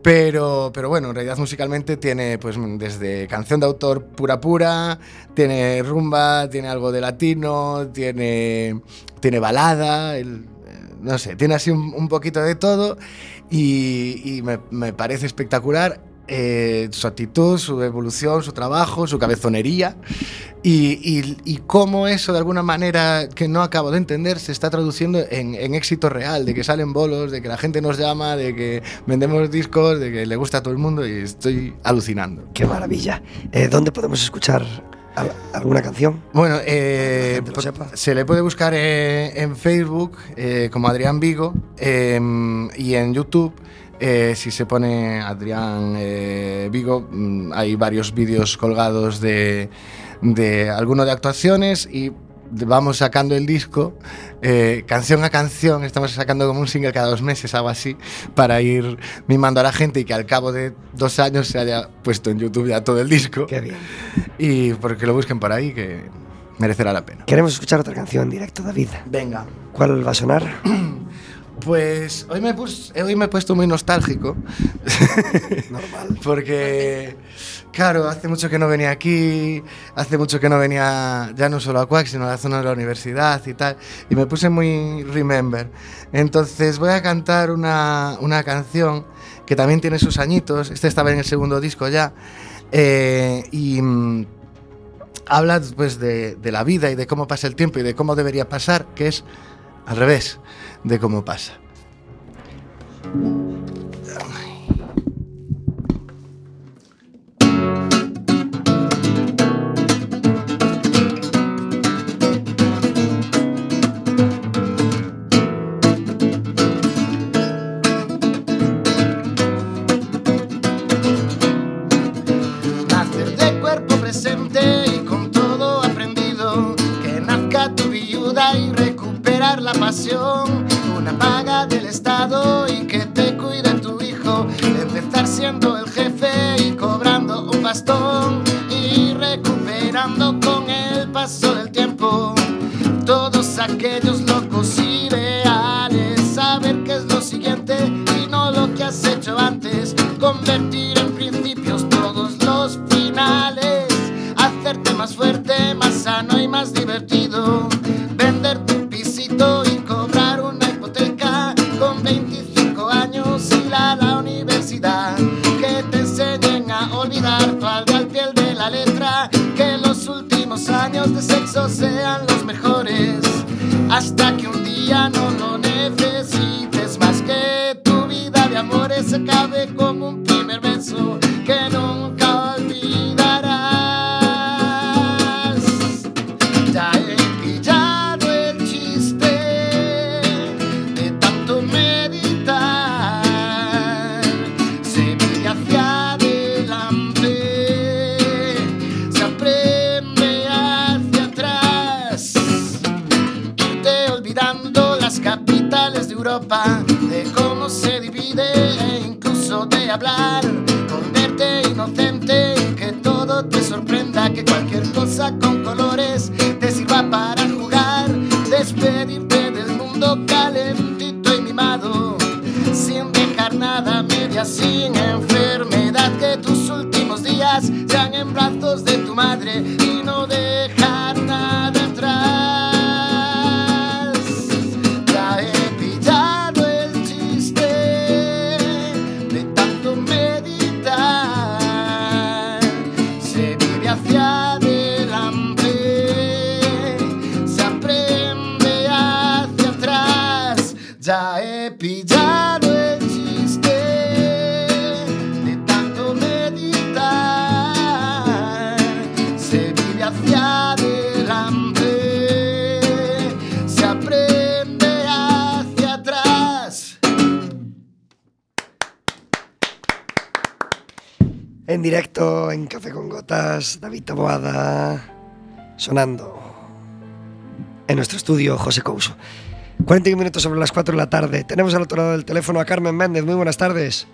Pero, pero bueno, en realidad musicalmente tiene pues desde canción de autor pura pura, tiene rumba, tiene algo de latino, tiene, tiene balada, no sé, tiene así un, poquito de todo y, me, me parece espectacular. eh, su actitud, su evolución, su trabajo, su cabezonería y, y, cómo eso de alguna manera que no acabo de entender se está traduciendo en, en éxito real, de que salen bolos, de que la gente nos llama, de que vendemos discos, de que le gusta a todo el mundo y estoy alucinando. Qué maravilla. Eh, ¿Dónde podemos escuchar alguna canción? Bueno, eh, sepa. se le puede buscar eh, en Facebook eh, como Adrián Vigo eh, y en YouTube. eh, si se pone Adrián Vigo, mm, hay varios vídeos colgados de, de alguno de actuaciones y vamos sacando el disco eh, canción a canción. Estamos sacando como un single cada dos meses, algo así, para ir mimando a la gente y que al cabo de dos años se haya puesto en YouTube ya todo el disco Qué bien. y porque lo busquen por ahí que merecerá la pena. Queremos escuchar otra canción en directo, David. Venga. ¿Cuál va a sonar? Pues hoy me, pus- hoy me he puesto muy nostálgico. Normal. Porque, claro, hace mucho que no venía aquí, hace mucho que no venía ya no solo a Quack, sino a la zona de la universidad y tal. Y me puse muy remember. Entonces voy a cantar una, una canción que también tiene sus añitos. Este estaba en el segundo disco ya. eh, y mm, habla pues de, de la vida y de cómo pasa el tiempo y de cómo debería pasar, que es al revés de cómo pasa. una paga del Estado y que te cuide tu hijo. Empezar siendo el jefe y cobrando un bastón y recuperando con el paso del tiempo todos aquellos locos ideales. Saber qué es lo siguiente y no lo que has hecho antes. Convertir en principios todos los finales. Hacerte más fuerte, más sano y más divertido. Gotas, David Taboada sonando. En nuestro estudio, José Couso. 41 minutos sobre las 4 de la tarde. Tenemos al otro lado del teléfono a Carmen Méndez. Muy buenas tardes.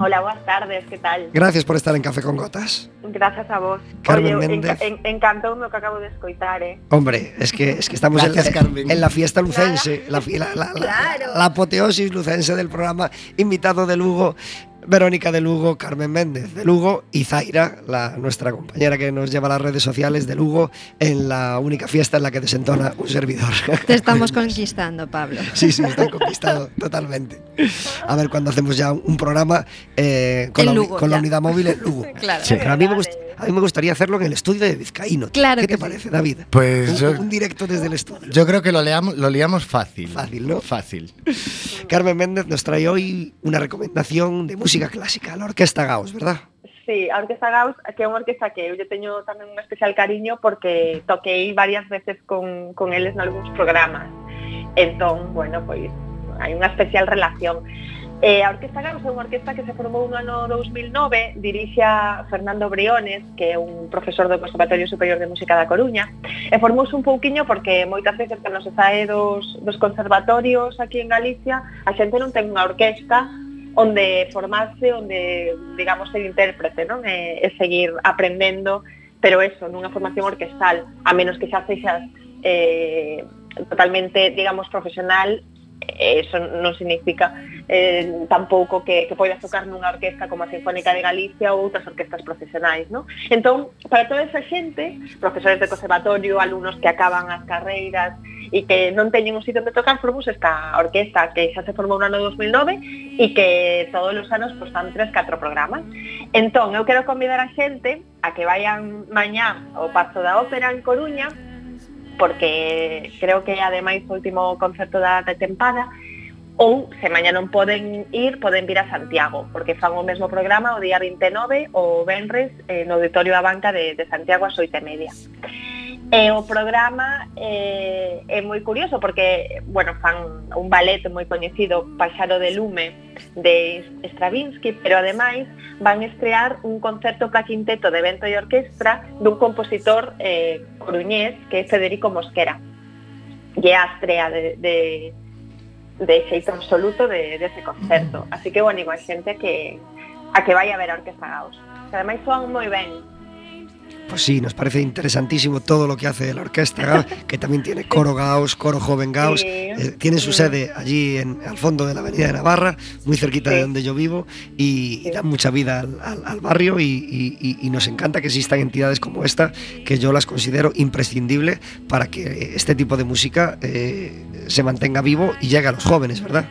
Hola, buenas tardes, ¿qué tal? Gracias por estar en Café con Gotas. Gracias a vos. Carmen Oye, Méndez. en, encantoume o que acabo de escoitar, eh? Hombre, es que, es que estamos en, Gracias, Carmen. en la fiesta lucense, la, fi- la- la- la- Claro. la apoteosis lucense del programa. Invitado de Lugo, Verónica de Lugo, Carmen Méndez de Lugo y Zaira, la, nuestra compañera que nos lleva a las redes sociales de Lugo, en la única fiesta en la que desentona un servidor. Te estamos conquistando, Pablo. Sí, sí, están conquistados totalmente. A ver cuando hacemos ya un programa eh, con, la, uni- Lugo, con la ya. unidad móvil en Lugo. Claro. Pero a mí, me Vale. gust- a mí me gustaría hacerlo en el estudio de Vizcaíno. Claro ¿Qué te sí. parece, David? Pues un, yo- un directo desde el estudio. Yo creo que lo, leamos, lo liamos fácil. Fácil, ¿no? Fácil. Carmen Méndez nos trae hoy una recomendación de música música clásica, la Orquesta Gaos, verdad? Sí, a Orquesta Gaos, que é unha orquesta que eu lle teño tamén un especial cariño porque toquei varias veces con, con eles nalgúns programas. Entón, bueno, pois hai unha especial relación. Eh, a Orquesta Gaos é unha orquesta que se formou no ano 2009, dirixa Fernando Briones, que é un profesor do Conservatorio Superior de Música da Coruña, e formouse un pouquiño porque moitas veces que nos sae dos, dos conservatorios aquí en Galicia, a xente non ten unha orquesta onde formarse, onde, digamos, ser intérprete, non? E, e seguir aprendendo, pero eso, nunha formación orquestal, a menos que xa sexas eh, totalmente, digamos, profesional, eso non significa eh, tampouco que, que poidas tocar nunha orquesta como a Sinfónica de Galicia ou outras orquestas profesionais, non? Entón, para toda esa xente, profesores de conservatorio, alumnos que acaban as carreiras e que non teñen un sitio onde tocar, formos pois esta orquesta que xa se formou no ano 2009 e que todos os anos pois, pues, están tres, catro programas. Entón, eu quero convidar a xente a que vayan mañá ao Pazo da Ópera en Coruña porque creo que ademais o último concerto da, da tempada ou se mañá non poden ir, poden vir a Santiago, porque fan o mesmo programa o día 29 o Benres eh, no Auditorio da Banca de, de Santiago ás 8 e media. E o programa eh, é moi curioso porque, bueno, fan un ballet moi coñecido, Paxaro de Lume, de Stravinsky, pero ademais van estrear un concerto para quinteto de vento e orquestra dun compositor eh, coruñés que é Federico Mosquera. E a estrea de, de, de xeito absoluto de, de ese concerto. Así que, bueno, igual xente que, a que vai a ver a Orquesta Gaos. Que ademais soan moi ben, Pues sí, nos parece interesantísimo todo lo que hace la Orquesta que también tiene coro Gauss, coro joven Gauss. Sí. eh, tiene su Sí. sede allí en, al fondo de la Avenida de Navarra, muy cerquita de donde yo vivo, y, y dan mucha vida al, al- al barrio y, y- y- y nos encanta que existan entidades como esta, que yo las considero imprescindible para que este tipo de música eh, se mantenga vivo y llegue a los jóvenes, ¿verdad?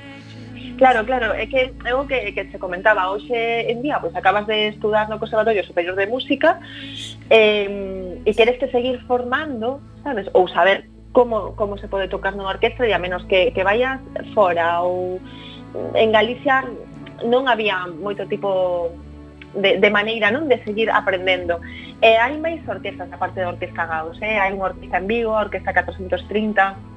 Claro, claro, é que é o que, que se comentaba hoxe en día, pois acabas de estudar no Conservatorio Superior de Música eh, e queres que seguir formando, sabes, ou saber como, como se pode tocar nunha orquestra e a menos que, que vayas fora ou en Galicia non había moito tipo de, de maneira non de seguir aprendendo. E eh, hai máis orquestas aparte da Orquesta Gauss eh? hai unha orquesta en Vigo, a Orquesta 430,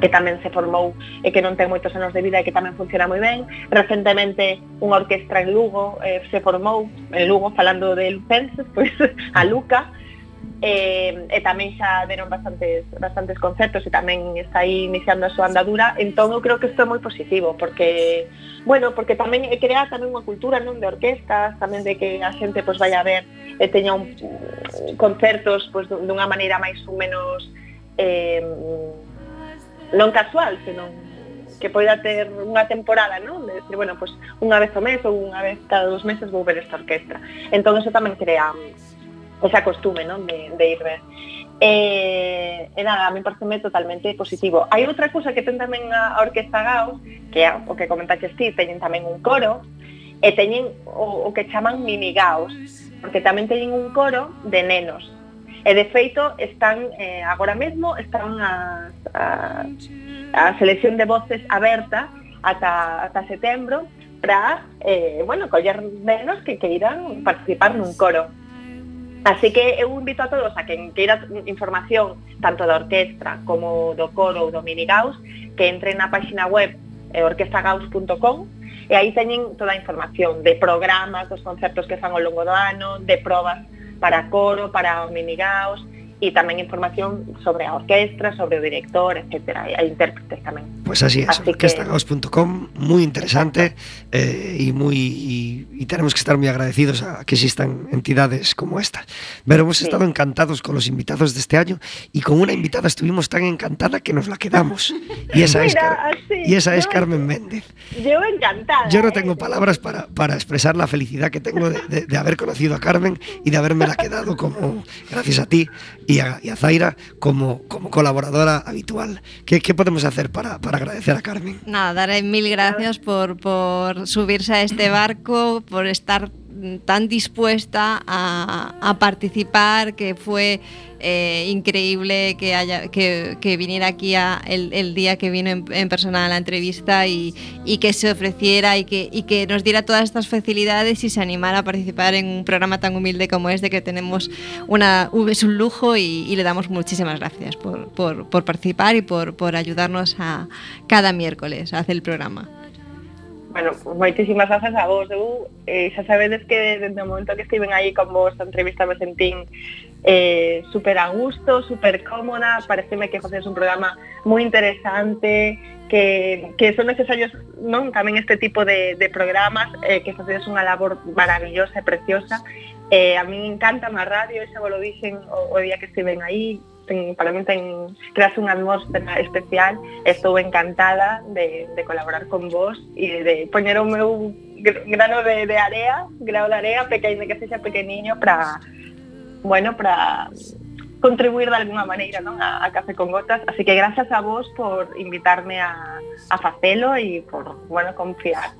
que tamén se formou e que non ten moitos anos de vida e que tamén funciona moi ben. Recentemente unha orquestra en Lugo eh, se formou, en Lugo, falando de lucenses, pois a Luca, eh, e tamén xa deron bastantes, bastantes concertos e tamén está aí iniciando a súa andadura entón eu creo que isto é moi positivo porque bueno, porque tamén crea tamén unha cultura non de orquestas tamén de que a xente pois, vai a ver e teña un, concertos pois, dunha maneira máis ou menos eh, non casual, senón que poida ter unha temporada, non? De decir, bueno, pues, unha vez ao mes ou unha vez cada dos meses vou ver esta orquestra. Entón, eso tamén crea um, esa costume, non? De, de ir ver. E, e nada, a mí pareceme totalmente positivo. Hai outra cousa que ten tamén a Orquesta Gaos, que é o que comentaches ti, teñen tamén un coro, e teñen o, o que chaman mini gaos, porque tamén teñen un coro de nenos, E de feito están eh, agora mesmo están a, a, a selección de voces aberta ata, ata setembro para eh, bueno, coller menos que queiran participar nun coro. Así que eu invito a todos a quen queira información tanto da orquestra como do coro ou do minigaus que entren na páxina web eh, orquestagaus.com e aí teñen toda a información de programas, dos concertos que fan ao longo do ano, de probas para coro, para os e tamén información sobre a orquestra, sobre director, etcétera, e a intérpretes tamén. Pues así es, orquestagaos.com, muy interesante eh, y muy y, y tenemos que estar muy agradecidos a que existan entidades como estas. Pero hemos Sí. estado encantados con los invitados de este año y con una invitada estuvimos tan encantada que nos la quedamos. Y esa es, Car- y esa es Carmen Méndez. Yo encantada. Yo no ¿eh? tengo palabras para, para expresar la felicidad que tengo de, de- de haber conocido a Carmen y de haberme la quedado como, gracias a ti y a, Zaira, como, como colaboradora habitual. ¿Qué, qué podemos hacer para, para agradecer a Carmen? Nada, daré mil gracias por, por subirse a este barco, por estar tan dispuesta a, participar, que fue eh, increíble que haya que, viniera aquí a el, día que vino en, persona a la entrevista y, que se ofreciera y que, nos diera todas estas facilidades y se animara a participar en un programa tan humilde como este que tenemos una es un lujo y, le damos muchísimas gracias por participar y por, por ayudarnos a cada miércoles a hacer el programa. Bueno, moitísimas grazas a vos. Eu, eh, xa sabedes que desde o momento que estiven aí con vos a entrevista me sentín eh, super a gusto, super cómoda. Pareceme que José es un programa moi interesante, que, que son necesarios non tamén este tipo de, de programas, eh, que José es unha labor maravillosa e preciosa Eh, a mí me encanta a radio, xa vos lo dixen o, o día que estiven aí, ten, para mí ten, creas unha atmósfera especial, estou encantada de, de colaborar con vos e de poñer o meu grano de, de area, grano de area, pequeno que sexa pequeniño para bueno, para contribuir de alguna maneira non? A, a Café con Gotas. Así que gracias a vos por invitarme a, a facelo e por bueno, confiar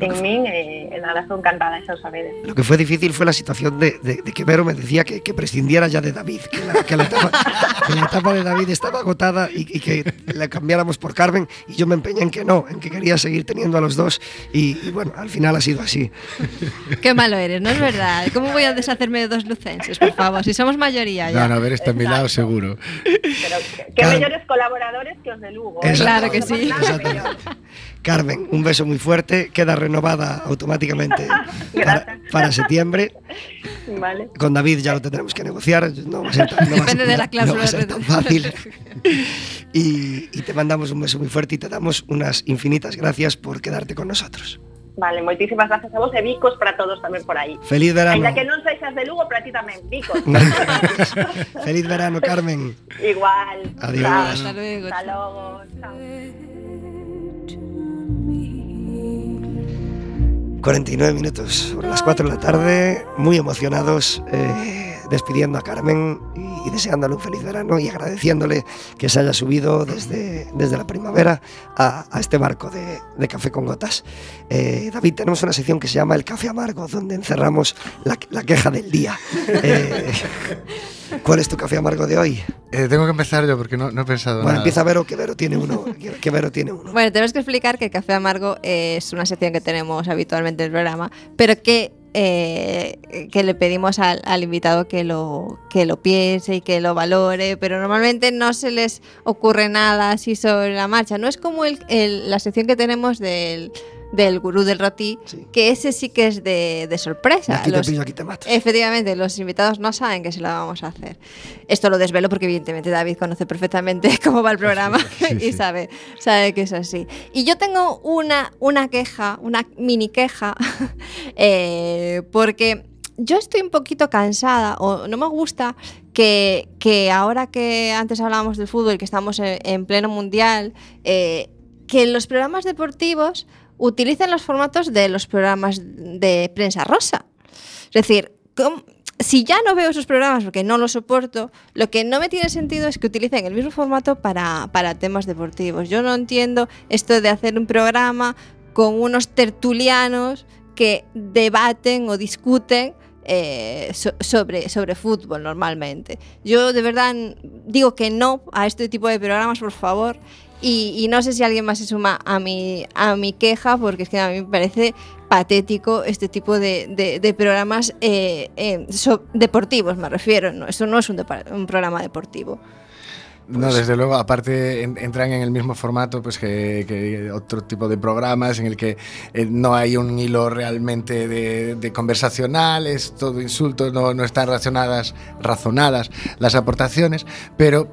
en min e, e nada, estou encantada, o sabedes. Lo que fue difícil fue la situación de, de- de que Vero me decía que, que prescindiera ya de David, que la, que la etapa, que la etapa de David estaba agotada y, y que la cambiáramos por Carmen y yo me empeñé en que no, en que quería seguir teniendo a los dos y, y bueno, al final ha sido así. Qué malo eres, ¿no es verdad? ¿Cómo voy a deshacerme de dos lucenses, por favor? Si somos mayoría ya. No, no, a ver, está a mi lado seguro. Pero que, Claro. mellores colaboradores que os de Lugo. ¿eh? Claro que sí. Carmen, un beso muy fuerte, queda renovada automáticamente para, para septiembre. Vale. Con David ya lo tendremos que negociar, no va a ser tan, no Depende ser- de la no va a ser tan fácil. Y, y te mandamos un beso muy fuerte y te damos unas infinitas gracias por quedarte con nosotros. Vale, moitísimas gracias a vos e bicos para todos tamén por aí. Feliz verano. Ainda que non sexas de Lugo, para ti tamén, bicos. Feliz verano, Carmen. Igual. Adiós. Chao. Hasta luego. Hasta luego. Chao. 49 minutos sobre las 4 de la tarde, muy emocionados eh, despidiendo a Carmen y, y deseándole un feliz verano y agradeciéndole que se haya subido desde, desde la primavera a, a este barco de, de café con gotas. Eh, David, tenemos una sección que se llama El Café Amargo, donde encerramos la, la queja del día. Eh, ¿Cuál es tu café amargo de hoy? Eh, tengo que empezar yo porque no, no he pensado Bueno, nada. empieza Vero, que Vero tiene uno. Que Vero tiene uno. Bueno, tenemos que explicar que el café amargo es una sección que tenemos habitualmente en el programa, pero que, eh, que le pedimos al, invitado que lo, que lo piense y que lo valore, pero normalmente no se les ocurre nada así sobre la marcha. No es como el- el- la sección que tenemos del, del gurú del roti, Sí. que ese sí que es de, de sorpresa. Aquí te Los- pillo, aquí te mato. Efectivamente, los invitados no saben que se lo vamos a hacer. Esto lo desvelo porque evidentemente David conoce perfectamente cómo va el programa y sí. sabe, sabe que es así. Y yo tengo una, una queja, una mini queja, eh, porque yo estoy un poquito cansada o no me gusta que, que ahora que antes hablábamos del fútbol que estamos en, en pleno mundial, eh, que los programas deportivos utilicen los formatos de los programas de prensa rosa. Es decir, ¿cómo- si ya no veo esos programas porque no los soporto, lo que no me tiene sentido es que utilicen el mismo formato para, para temas deportivos. Yo no entiendo esto de hacer un programa con unos tertulianos que debaten o discuten eh, so- sobre, sobre fútbol normalmente. Yo de verdad digo que no a este tipo de programas, por favor. Y, y no sé si alguien más se suma a mi, a mi queja, porque es que a mí me parece patético este tipo de, de- de programas eh, eh, so- deportivos, me refiero. No, esto no es un, un programa deportivo. No, desde luego, aparte en- entran en el mismo formato pues que, que otro tipo de programas en el que eh, no hay un hilo realmente de, de conversacional, es todo insulto, no, no están razonadas, razonadas las aportaciones, pero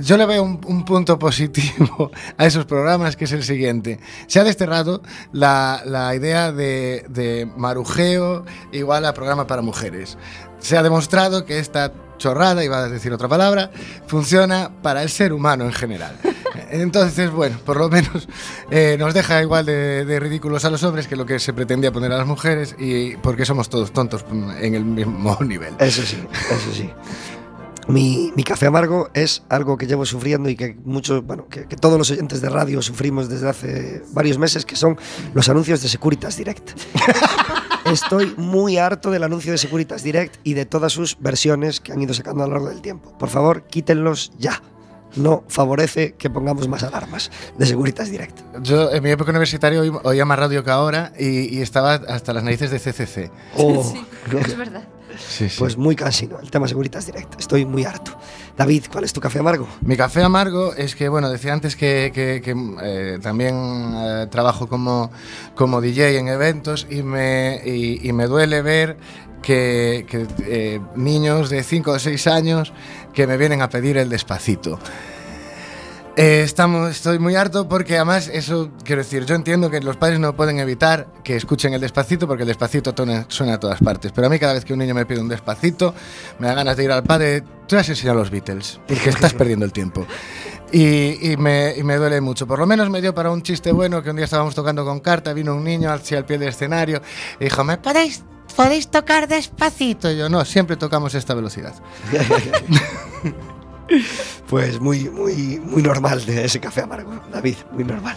yo le veo un, un punto positivo a esos programas que es el siguiente. Se ha desterrado la, la idea de, de marujeo igual a programa para mujeres. Se ha demostrado que esta chorrada, iba a decir otra palabra, funciona para el ser humano en general. Entonces, bueno, por lo menos eh, nos deja igual de, de ridículos a los hombres que lo que se pretendía poner a las mujeres y porque somos todos tontos en el mismo nivel. Eso sí, eso sí. Mi, mi café amargo es algo que llevo sufriendo y que muchos, bueno, que, que todos los oyentes de radio sufrimos desde hace varios meses, que son los anuncios de Securitas Direct. Estoy muy harto del anuncio de Securitas Direct y de todas sus versiones que han ido sacando a lo largo del tiempo. Por favor, quítenlos ya. No favorece que pongamos más alarmas de Securitas Direct. Yo en mi época universitaria oí- oía más radio que ahora y, y estaba hasta las narices de CCC. Oh, es verdad. Sí, sí. Pues muy cansino el tema Securitas Direct. Estoy muy harto. David, ¿cuál es tu café amargo? Mi café amargo es que, bueno, decía antes que, que- que, eh, también eh, trabajo como, como DJ en eventos y me, y, y me duele ver que, que, eh, niños de 5 o 6 años que me vienen a pedir el despacito. Eh, estamos, estoy muy harto porque además eso, quiero decir, yo entiendo que los padres no pueden evitar que escuchen el despacito porque el despacito tona- suena a todas partes. Pero a mí cada vez que un niño me pide un despacito, me da ganas de ir al padre, tú has enseñado los Beatles, que estás perdiendo el tiempo. Y, y me, y me duele mucho. Por lo menos me dio para un chiste bueno que un día estábamos tocando con carta, vino un niño hacia el pie del escenario y dijo, ¿me podéis, podéis tocar despacito? Y yo, no, siempre tocamos esta velocidad. Pues muy, muy, muy normal de ese café amargo, David, muy normal.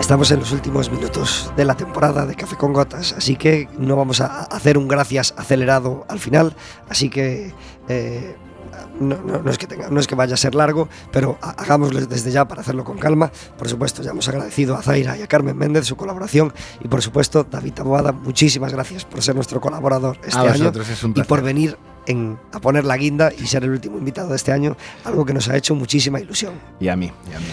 Estamos en los últimos minutos de la temporada de Café con Gotas, así que no vamos a hacer un gracias acelerado al final, así que eh, no, no- no es que tenga- no es que vaya a ser largo, pero ha- hagámoslo desde ya para hacerlo con calma. Por supuesto, ya hemos agradecido a Zaira y a Carmen Méndez su colaboración y por supuesto, David Taboada, muchísimas gracias por ser nuestro colaborador este a año es un y por venir en- a poner la guinda y ser el último invitado de este año, algo que nos ha hecho muchísima ilusión. Y a mí, y a mí.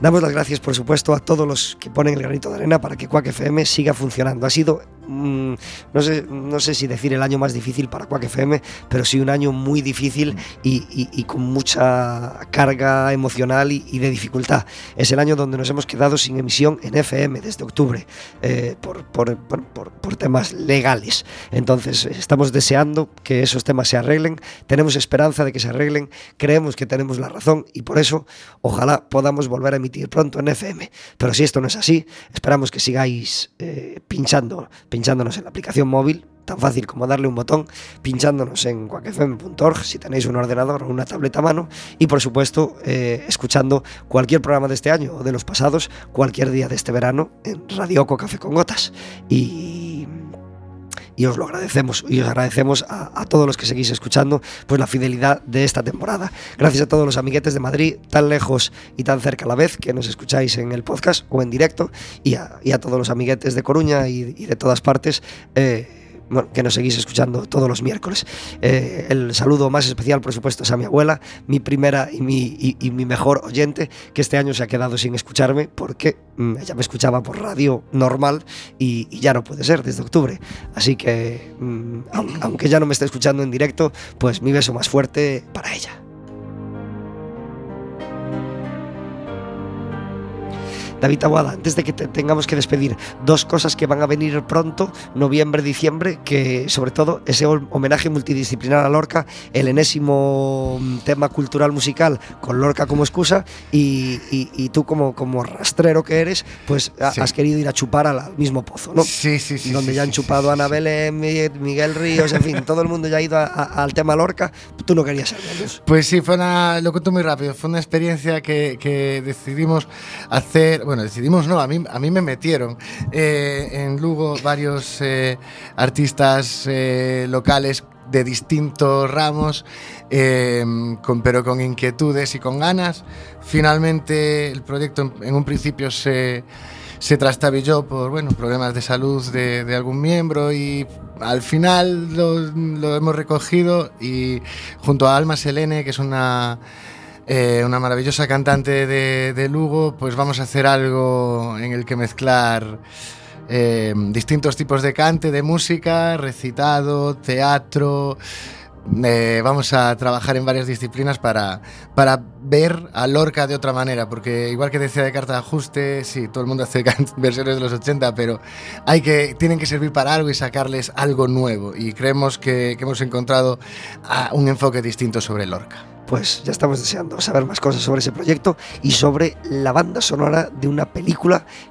Damos las gracias, por supuesto, a todos los que ponen el granito de arena para que Quack FM siga funcionando. Ha sido, mm, no, sé, no sé si decir el año más difícil para Quack FM, pero sí un año muy difícil y, con mucha carga emocional y, de dificultad. Es el año donde nos hemos quedado sin emisión en FM desde octubre eh, por, por- por temas legales. Entonces, eh, estamos deseando que esos temas se arreglen, tenemos esperanza de que se arreglen, creemos que tenemos la razón y por eso ojalá podamos volver a emitir pronto en FM. Pero si esto no es así, esperamos que sigáis eh, pinchando pinchándonos en la aplicación móvil, tan fácil como darle un botón, pinchándonos en cuacfm.org si tenéis un ordenador o una tableta a mano y por supuesto eh, escuchando cualquier programa de este año o de los pasados, cualquier día de este verano en Radioco Café con Gotas. Y y os lo agradecemos y os agradecemos a, todos los que seguís escuchando pues la fidelidad de esta temporada. Gracias a todos los amiguetes de Madrid, tan lejos y tan cerca a la vez que nos escucháis en el podcast o en directo y a, y a todos los amiguetes de Coruña y, y de todas partes. Eh, que nos seguís escuchando todos los miércoles. Eh, el saludo más especial, por supuesto, es a mi abuela, mi primera y mi, y, mi mejor oyente, que este año se ha quedado sin escucharme porque mm, ella me escuchaba por radio normal y, y, ya no puede ser desde octubre. Así que, mm, aunque ya no me esté escuchando en directo, pues mi beso más fuerte para ella. David Aguada, antes de que te tengamos que despedir, dos cosas que van a venir pronto, noviembre, diciembre, que sobre todo ese homenaje multidisciplinar a Lorca, el enésimo mm, tema cultural musical con Lorca como excusa y, y, y tú como, como rastrero que eres, pues sí. has querido ir a chupar al, mismo pozo, ¿no? Sí, sí, sí. Donde sí, ya han sí, chupado a Ana Belén, Miguel Ríos, en fin, todo el mundo ya ha ido a, a, al tema Lorca, tú no querías. Pues sí, fue una, lo cuento muy rápido, fue una experiencia que, que decidimos hacer, bueno, decidimos no, a mí, a mí me metieron eh, en Lugo varios eh, artistas eh, locales de distintos ramos, con, pero con inquietudes y con ganas. Finalmente el proyecto en, un principio se, se trastabilló por bueno, problemas de salud de, de algún miembro y al final lo, lo, hemos recogido y junto a Alma Selene, que es una eh, una maravillosa cantante de, Lugo, pues vamos a hacer algo en el que mezclar eh, distintos tipos de cante, de música, recitado, teatro. Eh, vamos a trabajar en varias disciplinas para, para ver a Lorca de otra manera, porque igual que decía de carta de ajuste, sí, todo el mundo hace versiones de los 80, pero hay que, tienen que servir para algo y sacarles algo nuevo. Y creemos que, hemos encontrado ah, un enfoque distinto sobre Lorca pues ya estamos deseando saber más cosas sobre ese proyecto y sobre la banda sonora de una película que